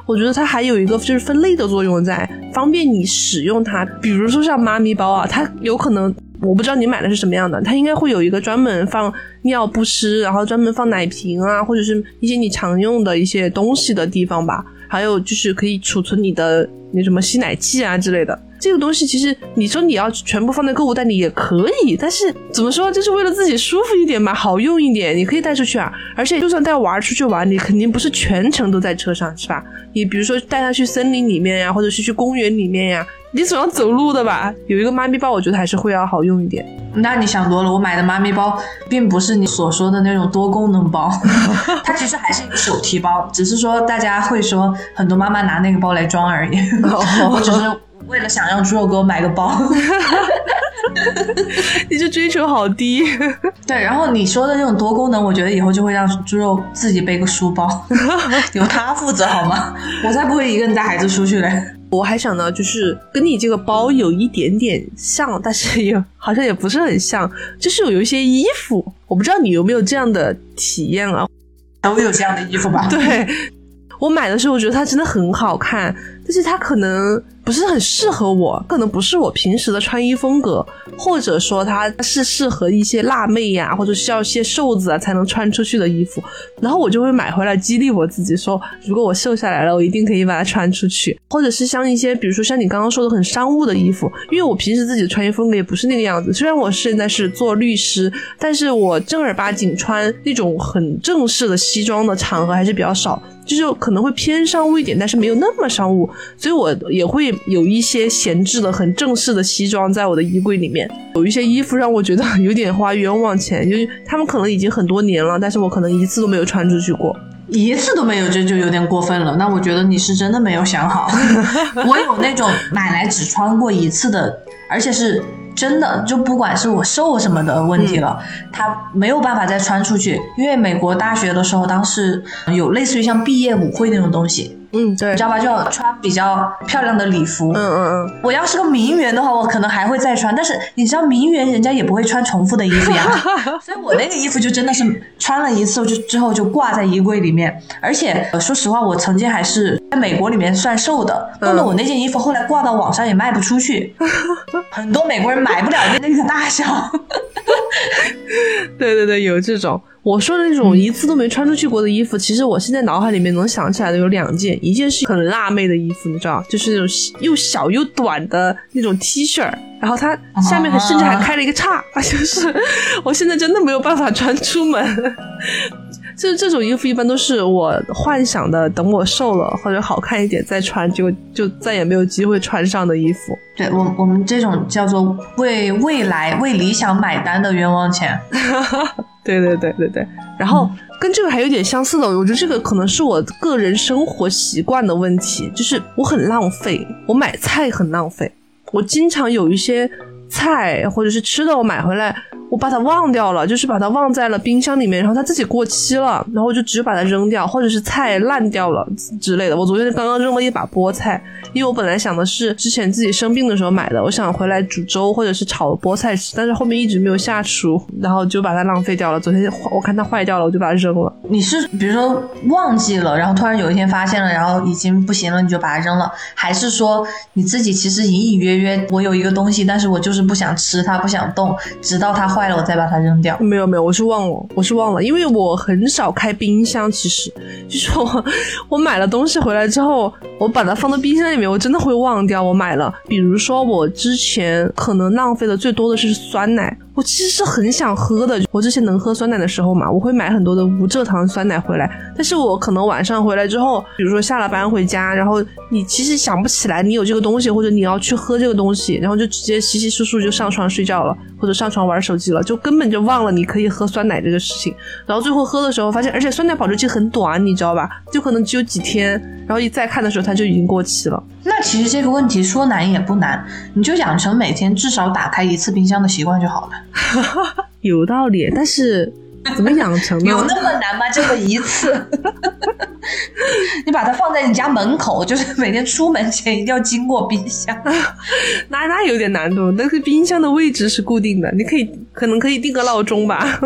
我觉得它还有一个就是分类的作用在，方便你使用它。比如说像妈咪包啊，它有可能。我不知道你买的是什么样的，它应该会有一个专门放尿不湿，然后专门放奶瓶啊，或者是一些你常用的一些东西的地方吧。还有就是可以储存你的那什么吸奶器啊之类的。这个东西其实你说你要全部放在购物袋里也可以，但是怎么说，就是为了自己舒服一点嘛，好用一点，你可以带出去啊。而且就算带娃儿出去玩，你肯定不是全程都在车上，是吧？你比如说带他去森林里面呀，或者是去公园里面呀，你总要走路的吧？有一个妈咪包，我觉得还是会要好用一点。那你想多了，我买的妈咪包并不是你所说的那种多功能包，它其实还是一个手提包，只是说大家会说很多妈妈拿那个包来装而已。我只是为了想让猪肉给我买个包。你这追求好低。对，然后你说的那种多功能，我觉得以后就会让猪肉自己背个书包，由他负责好吗？我才不会一个人带孩子出去嘞。我还想到，就是跟你这个包有一点点像，但是也好像也不是很像，就是有一些衣服，我不知道你有没有这样的体验啊？都有这样的衣服吧？对我买的时候，我觉得它真的很好看，但是它可能不是很适合我，可能不是我平时的穿衣风格，或者说它是适合一些辣妹呀，或者需要一些瘦子啊才能穿出去的衣服，然后我就会买回来激励我自己，说如果我瘦下来了，我一定可以把它穿出去，或者是像一些比如说像你刚刚说的很商务的衣服，因为我平时自己的穿衣风格也不是那个样子，虽然我现在是做律师，但是我正儿八经穿那种很正式的西装的场合还是比较少。就是可能会偏商务一点，但是没有那么商务，所以我也会有一些闲置的、很正式的西装在我的衣柜里面。有一些衣服让我觉得 有点花冤枉钱，就是他们可能已经很多年了，但是我可能一次都没有穿出去过，一次都没有，这就有点过分了。那我觉得你是真的没有想好。我有那种买来只穿过一次的，而且是。真的，就不管是我瘦什么的问题了，他没有办法再穿出去，因为美国大学的时候，当时有类似于像毕业舞会那种东西。嗯，对，你知道吧？就要穿比较漂亮的礼服。嗯嗯嗯。我要是个名媛的话，我可能还会再穿。但是你知道，名媛人家也不会穿重复的衣服呀。所以我那个衣服就真的是穿了一次，就之后就挂在衣柜里面。而且说实话，我曾经还是在美国里面算瘦的，弄得我那件衣服后来挂到网上也卖不出去，很多美国人买不了那个大小。对对对，有这种。我说的那种一次都没穿出去过的衣服，其实我现在脑海里面能想起来的有两件，一件是很辣妹的衣服，你知道，就是那种又小又短的那种 T 恤，然后它下面还甚至还开了一个叉，就是 我现在真的没有办法穿出门。这这种衣服一般都是我幻想的，等我瘦了或者好看一点再穿，就就再也没有机会穿上的衣服。对我我们这种叫做为未来为理想买单的冤枉钱。对对对对对，然后跟这个还有点相似的，我觉得这个可能是我个人生活习惯的问题，就是我很浪费，我买菜很浪费，我经常有一些菜或者是吃的，我买回来。我把它忘掉了，就是把它忘在了冰箱里面，然后它自己过期了，然后我就只有把它扔掉，或者是菜烂掉了之类的。我昨天刚刚扔了一把菠菜，因为我本来想的是之前自己生病的时候买的，我想回来煮粥或者是炒菠菜吃，但是后面一直没有下厨，然后就把它浪费掉了。昨天我看它坏掉了，我就把它扔了。你是比如说忘记了，然后突然有一天发现了，然后已经不行了，你就把它扔了，还是说你自己其实隐隐约约我有一个东西，但是我就是不想吃它，不想动，直到它坏坏。了，我再把它扔掉。没有没有，我是忘了，我是忘了，因为我很少开冰箱。其实，就是我我买了东西回来之后，我把它放到冰箱里面，我真的会忘掉我买了。比如说，我之前可能浪费的最多的是酸奶。我其实是很想喝的，我之前能喝酸奶的时候嘛，我会买很多的无蔗糖酸奶回来。但是我可能晚上回来之后，比如说下了班回家，然后你其实想不起来你有这个东西，或者你要去喝这个东西，然后就直接稀稀疏疏就上床睡觉了，或者上床玩手机了，就根本就忘了你可以喝酸奶这个事情。然后最后喝的时候发现，而且酸奶保质期很短，你知道吧？就可能只有几天，然后一再看的时候它就已经过期了。那其实这个问题说难也不难，你就养成每天至少打开一次冰箱的习惯就好了。有道理，但是怎么养成呢？有那么难吗？这么一次，你把它放在你家门口，就是每天出门前一定要经过冰箱。那那有点难度，但是冰箱的位置是固定的，你可以可能可以定个闹钟吧。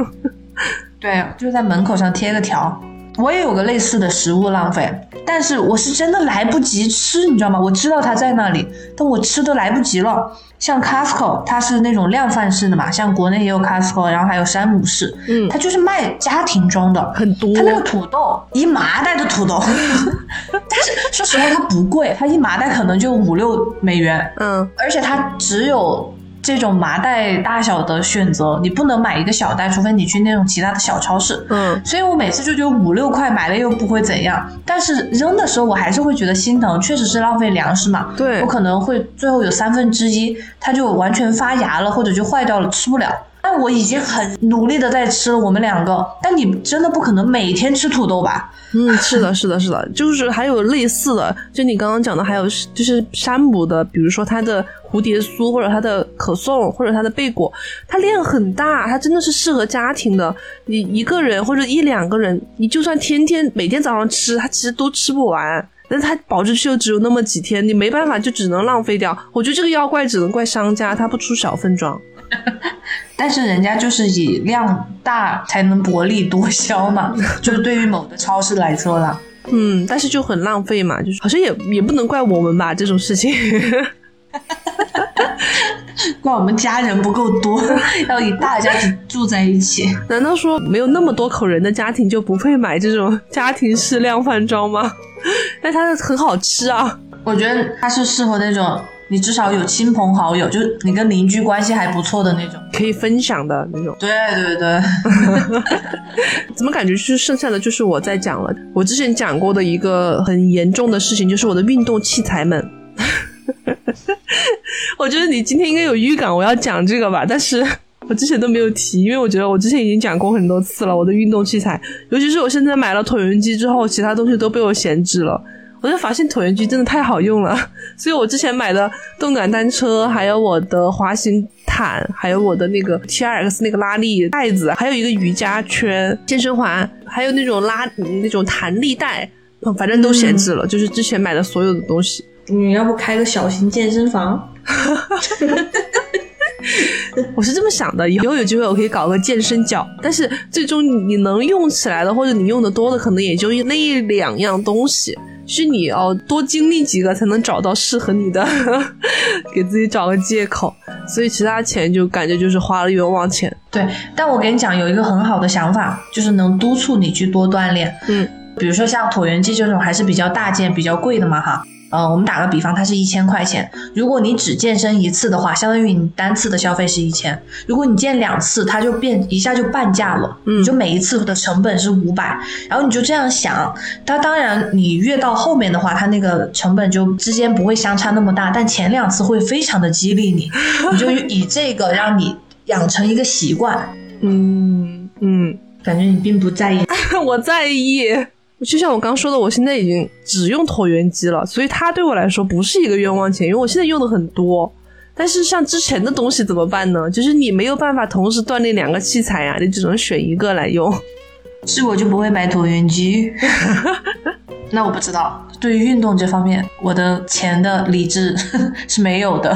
对，就在门口上贴个条。我也有个类似的食物浪费，但是我是真的来不及吃，你知道吗？我知道它在那里，但我吃都来不及了。像 Costco，它是那种量贩式的嘛，像国内也有 Costco，然后还有山姆士，嗯，它就是卖家庭装的，很多。它那个土豆一麻袋的土豆，但是说实话它不贵，它一麻袋可能就五六美元，嗯，而且它只有。这种麻袋大小的选择，你不能买一个小袋，除非你去那种其他的小超市。嗯，所以我每次就觉得五六块买了又不会怎样，但是扔的时候我还是会觉得心疼，确实是浪费粮食嘛。对，我可能会最后有三分之一它就完全发芽了，或者就坏掉了，吃不了。我已经很努力的在吃了，我们两个。但你真的不可能每天吃土豆吧？嗯，是的，是的，是的，就是还有类似的，就你刚刚讲的，还有就是山姆的，比如说它的蝴蝶酥，或者它的可颂，或者它的贝果，它量很大，它真的是适合家庭的。你一个人或者一两个人，你就算天天每天早上吃，它其实都吃不完。但它保质期又只有那么几天，你没办法，就只能浪费掉。我觉得这个要怪只能怪商家，他不出小分装。但是人家就是以量大才能薄利多销嘛，就是对于某的超市来说啦。嗯，但是就很浪费嘛，就是好像也也不能怪我们吧这种事情。怪我们家人不够多，要以大家庭住在一起。难道说没有那么多口人的家庭就不配买这种家庭式量饭装吗？但它很好吃啊。我觉得它是适合那种你至少有亲朋好友，就是你跟邻居关系还不错的那种。可以分享的那种。对对对，怎么感觉就是剩下的就是我在讲了？我之前讲过的一个很严重的事情，就是我的运动器材们。我觉得你今天应该有预感我要讲这个吧，但是 我之前都没有提，因为我觉得我之前已经讲过很多次了。我的运动器材，尤其是我现在买了椭圆机之后，其他东西都被我闲置了。我就发现椭圆机真的太好用了，所以我之前买的动感单车，还有我的滑行毯，还有我的那个 T R X 那个拉力带子，还有一个瑜伽圈、健身环，还有那种拉那种弹力带，反正都闲置了。就是之前买的所有的东西。你要不开个小型健身房？我是这么想的，以后有机会我可以搞个健身角，但是最终你能用起来的或者你用的多的，可能也就那一两样东西，是你要多经历几个才能找到适合你的，给自己找个借口。所以其他钱就感觉就是花了冤枉钱。对，但我跟你讲，有一个很好的想法，就是能督促你去多锻炼。嗯，比如说像椭圆机这种还是比较大件、比较贵的嘛，哈。呃，我们打个比方，它是一千块钱。如果你只健身一次的话，相当于你单次的消费是一千。如果你健两次，它就变一下就半价了。嗯，你就每一次的成本是五百，然后你就这样想。它当然，你越到后面的话，它那个成本就之间不会相差那么大，但前两次会非常的激励你，你就以这个让你养成一个习惯。嗯嗯，感觉你并不在意，我在意。就像我刚说的，我现在已经只用椭圆机了，所以它对我来说不是一个冤枉钱，因为我现在用的很多。但是像之前的东西怎么办呢？就是你没有办法同时锻炼两个器材呀，你只能选一个来用。是我就不会买椭圆机。那我不知道，对于运动这方面，我的钱的理智 是没有的。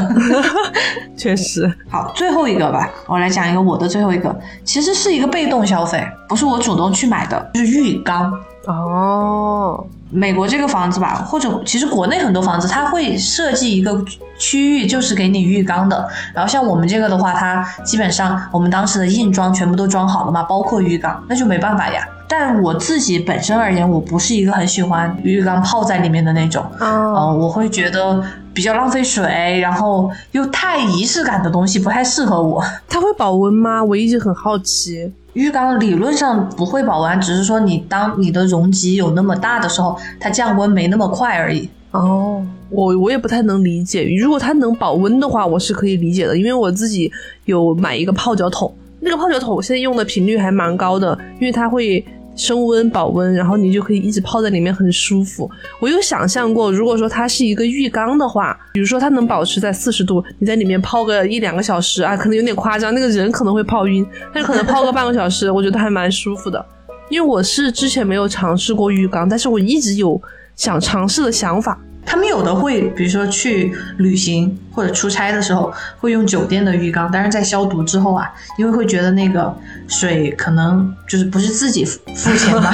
确实。好，最后一个吧，我来讲一个我的最后一个，其实是一个被动消费，不是我主动去买的，就是浴缸。哦，美国这个房子吧，或者其实国内很多房子，它会设计一个区域，就是给你浴缸的。然后像我们这个的话，它基本上我们当时的硬装全部都装好了嘛，包括浴缸，那就没办法呀。但我自己本身而言，我不是一个很喜欢浴缸泡在里面的那种，嗯，我会觉得比较浪费水，然后又太仪式感的东西不太适合我。它会保温吗？我一直很好奇。浴缸理论上不会保温，只是说你当你的容积有那么大的时候，它降温没那么快而已。哦，我我也不太能理解。如果它能保温的话，我是可以理解的，因为我自己有买一个泡脚桶，那个泡脚桶现在用的频率还蛮高的，因为它会。升温保温，然后你就可以一直泡在里面，很舒服。我有想象过，如果说它是一个浴缸的话，比如说它能保持在四十度，你在里面泡个一两个小时啊，可能有点夸张，那个人可能会泡晕，但是可能泡个半个小时，我觉得还蛮舒服的。因为我是之前没有尝试过浴缸，但是我一直有想尝试的想法。他们有的会，比如说去旅行或者出差的时候，会用酒店的浴缸，但是在消毒之后啊，因为会觉得那个水可能就是不是自己付钱嘛，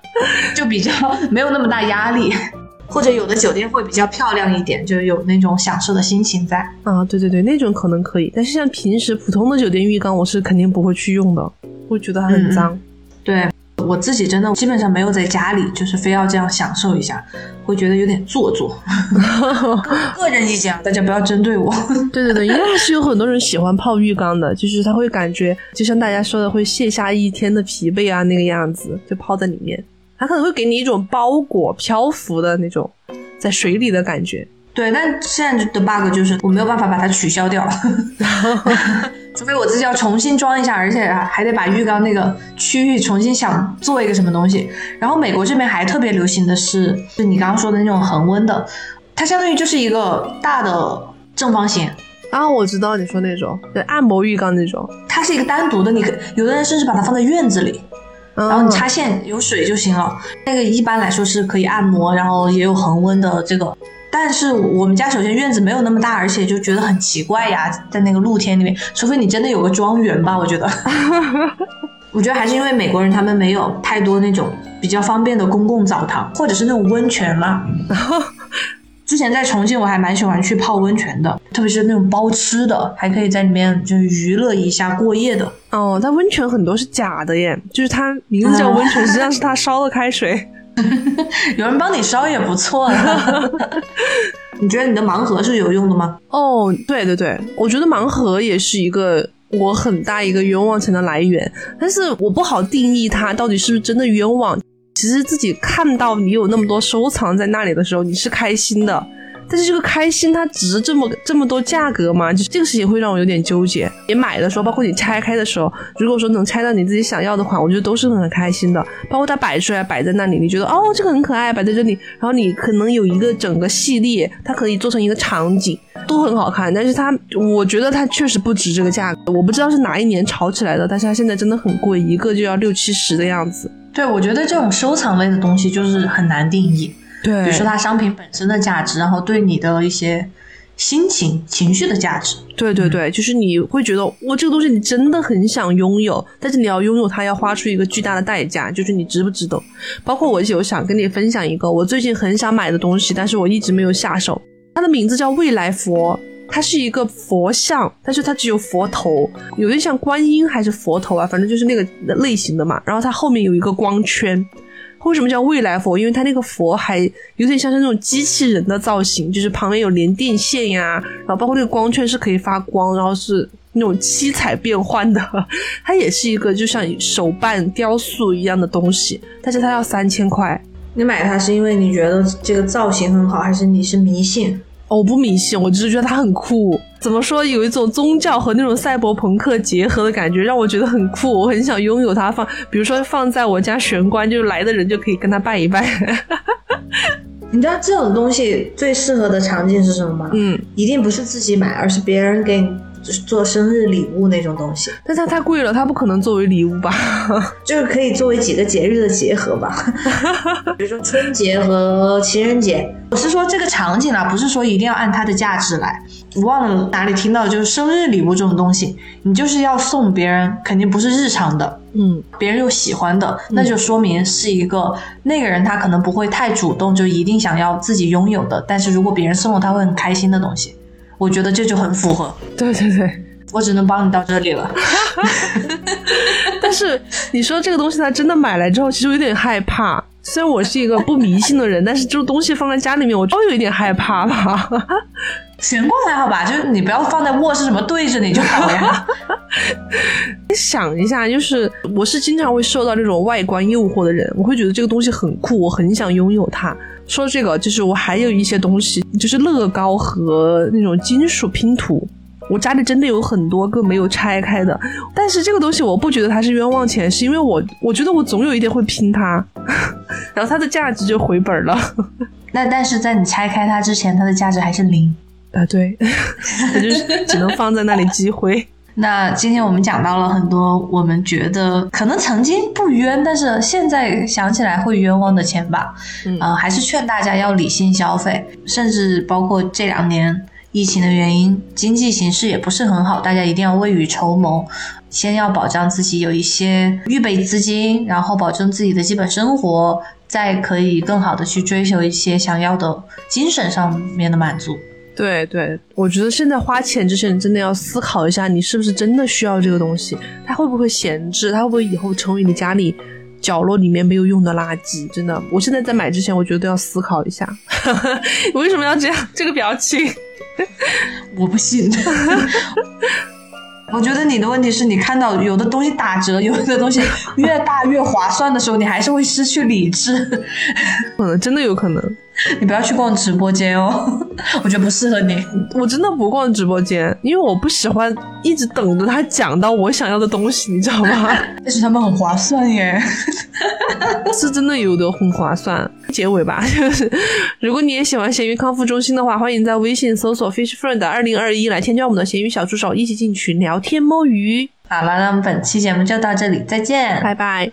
就比较没有那么大压力。或者有的酒店会比较漂亮一点，就有那种享受的心情在。啊，对对对，那种可能可以，但是像平时普通的酒店浴缸，我是肯定不会去用的，会觉得它很脏。对。我自己真的基本上没有在家里，就是非要这样享受一下，会觉得有点做作。个人意见，大家不要针对我。对对对，应该是有很多人喜欢泡浴缸的，就是他会感觉，就像大家说的，会卸下一天的疲惫啊，那个样子，就泡在里面，他可能会给你一种包裹漂浮的那种在水里的感觉。对，但现在的 bug 就是我没有办法把它取消掉。除非我自己要重新装一下，而且还得把浴缸那个区域重新想做一个什么东西。然后美国这边还特别流行的是，就你刚刚说的那种恒温的，它相当于就是一个大的正方形。啊，我知道你说那种，对，按摩浴缸那种。它是一个单独的，你可有的人甚至把它放在院子里，然后你插线有水就行了。那个一般来说是可以按摩，然后也有恒温的这个。但是我们家首先院子没有那么大，而且就觉得很奇怪呀，在那个露天里面，除非你真的有个庄园吧，我觉得。我觉得还是因为美国人他们没有太多那种比较方便的公共澡堂，或者是那种温泉嘛。之前在重庆，我还蛮喜欢去泡温泉的，特别是那种包吃的，还可以在里面就是娱乐一下过夜的。哦，但温泉很多是假的耶，就是它名字叫温泉，实际上是它烧的开水。有人帮你烧也不错了。你觉得你的盲盒是有用的吗？哦，对对对，我觉得盲盒也是一个我很大一个冤枉钱的来源，但是我不好定义它到底是不是真的冤枉。其实自己看到你有那么多收藏在那里的时候，你是开心的。但是这个开心它值这么这么多价格吗？就这个事情会让我有点纠结。你买的时候，包括你拆开的时候，如果说能拆到你自己想要的款，我觉得都是很开心的。包括它摆出来摆在那里，你觉得哦这个很可爱，摆在这里，然后你可能有一个整个系列，它可以做成一个场景，都很好看。但是它，我觉得它确实不值这个价格。我不知道是哪一年炒起来的，但是它现在真的很贵，一个就要六七十的样子。对，我觉得这种收藏类的东西就是很难定义。对，比如说它商品本身的价值，然后对你的一些心情、情绪的价值。对对对，就是你会觉得，哇，这个东西你真的很想拥有，但是你要拥有它，要花出一个巨大的代价，就是你值不值得？包括我有想跟你分享一个我最近很想买的东西，但是我一直没有下手。它的名字叫未来佛，它是一个佛像，但是它只有佛头，有点像观音还是佛头啊，反正就是那个类型的嘛。然后它后面有一个光圈。为什么叫未来佛？因为它那个佛还有点像是那种机器人的造型，就是旁边有连电线呀，然后包括那个光圈是可以发光，然后是那种七彩变幻的。它也是一个就像手办雕塑一样的东西，但是它要三千块。你买它是因为你觉得这个造型很好，还是你是迷信？我不迷信，我只是觉得它很酷。怎么说？有一种宗教和那种赛博朋克结合的感觉，让我觉得很酷。我很想拥有它，放，比如说放在我家玄关，就是来的人就可以跟他拜一拜。你知道这种东西最适合的场景是什么吗？嗯，一定不是自己买，而是别人给你做生日礼物那种东西。但它太贵了，它不可能作为礼物吧？就是可以作为几个节日的结合吧，比如说春节和情人节。我是说这个场景啊，不是说一定要按它的价值来。我忘了哪里听到，就是生日礼物这种东西，你就是要送别人，肯定不是日常的，嗯，别人又喜欢的，那就说明是一个那个人他可能不会太主动，就一定想要自己拥有的，但是如果别人送了他会很开心的东西，我觉得这就很符合。对对对，我只能帮你到这里了。但是你说这个东西，他真的买来之后，其实我有点害怕。虽然我是一个不迷信的人，但是这种东西放在家里面，我稍微有一点害怕吧。悬挂还好吧，就是你不要放在卧室什么对着你就好呀。你 想一下，就是我是经常会受到这种外观诱惑的人，我会觉得这个东西很酷，我很想拥有它。说这个，就是我还有一些东西，就是乐高和那种金属拼图。我家里真的有很多个没有拆开的，但是这个东西我不觉得它是冤枉钱，是因为我我觉得我总有一天会拼它，然后它的价值就回本了。那但是在你拆开它之前，它的价值还是零啊，对，它就是只能放在那里积灰。那今天我们讲到了很多我们觉得可能曾经不冤，但是现在想起来会冤枉的钱吧。嗯，还是劝大家要理性消费，甚至包括这两年。疫情的原因，经济形势也不是很好，大家一定要未雨绸缪，先要保障自己有一些预备资金，然后保证自己的基本生活，再可以更好的去追求一些想要的精神上面的满足。对对，我觉得现在花钱之前真的要思考一下，你是不是真的需要这个东西，它会不会闲置，它会不会以后成为你家里角落里面没有用的垃圾？真的，我现在在买之前，我觉得都要思考一下。为什么要这样？这个表情。我不信，我觉得你的问题是你看到有的东西打折，有的东西越大越划算的时候，你还是会失去理智。可 能真的有可能。你不要去逛直播间哦，我觉得不适合你。我真的不逛直播间，因为我不喜欢一直等着他讲到我想要的东西，你知道吗？但是他们很划算耶，是真的有的很划算。结尾吧，就是如果你也喜欢咸鱼康复中心的话，欢迎在微信搜索 Fish Friend 二零二一来添加我们的咸鱼小助手，一起进群聊天摸鱼。好了，那我们本期节目就到这里，再见，拜拜。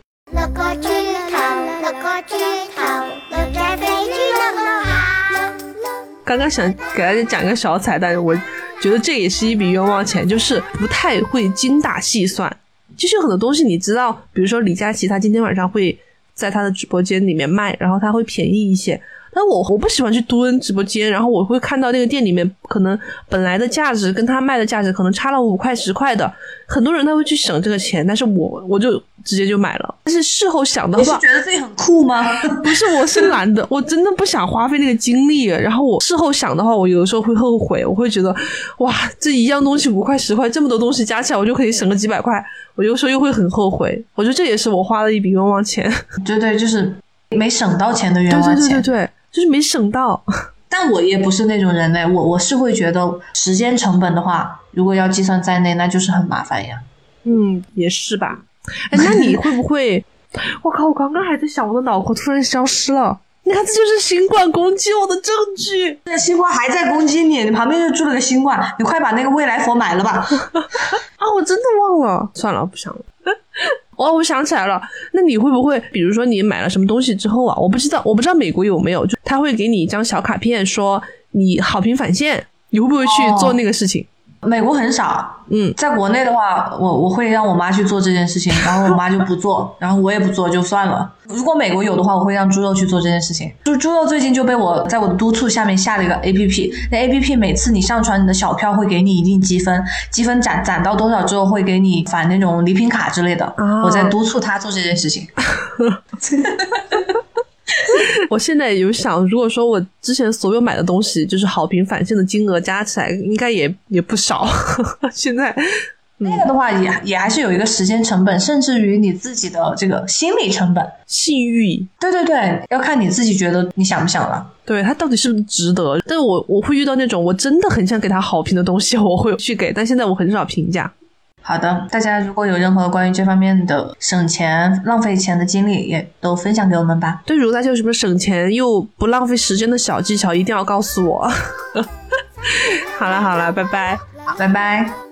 刚刚想给大家讲一个小彩蛋，我觉得这也是一笔冤枉钱，就是不太会精打细算。其实有很多东西你知道，比如说李佳琦他今天晚上会在他的直播间里面卖，然后他会便宜一些。但我我不喜欢去蹲直播间，然后我会看到那个店里面可能本来的价值跟他卖的价值可能差了五块十块的，很多人他会去省这个钱，但是我我就直接就买了。但是事后想的话你是，觉得自己很酷吗？不是我是懒的，我真的不想花费那个精力。然后我事后想的话，我有的时候会后悔，我会觉得哇，这一样东西五块十块，这么多东西加起来我就可以省个几百块，我有时候又会很后悔。我觉得这也是我花了一笔冤枉钱。对对，就是没省到钱的冤对枉钱。对对对对，就是没省到。但我也不是那种人嘞，我我是会觉得时间成本的话，如果要计算在内，那就是很麻烦呀。嗯，也是吧。哎，那你会不会？我靠！我刚刚还在想，我的脑壳突然消失了。你看，这就是新冠攻击我的证据。那新冠还在攻击你，你旁边就住了个新冠，你快把那个未来佛买了吧。啊，我真的忘了，算了，不想了。哦，我想起来了，那你会不会，比如说你买了什么东西之后啊，我不知道，我不知道美国有没有，就他会给你一张小卡片，说你好评返现，你会不会去做那个事情？美国很少，嗯，在国内的话，我我会让我妈去做这件事情，然后我妈就不做，然后我也不做就算了。如果美国有的话，我会让猪肉去做这件事情。就猪肉最近就被我在我的督促下面下了一个 A P P，那 A P P 每次你上传你的小票会给你一定积分，积分攒攒到多少之后会给你返那种礼品卡之类的。哦我在督促他做这件事情。我现在有想，如果说我之前所有买的东西，就是好评返现的金额加起来，应该也也不少。现在那个的话也也还是有一个时间成本，甚至于你自己的这个心理成本。信誉，对对对，要看你自己觉得你想不想了。对它到底是不是值得？但是我我会遇到那种我真的很想给他好评的东西，我会去给，但现在我很少评价。好的，大家如果有任何关于这方面的省钱、浪费钱的经历，也都分享给我们吧。对，如果大家有什么省钱又不浪费时间的小技巧，一定要告诉我。好了好了，拜拜。拜拜。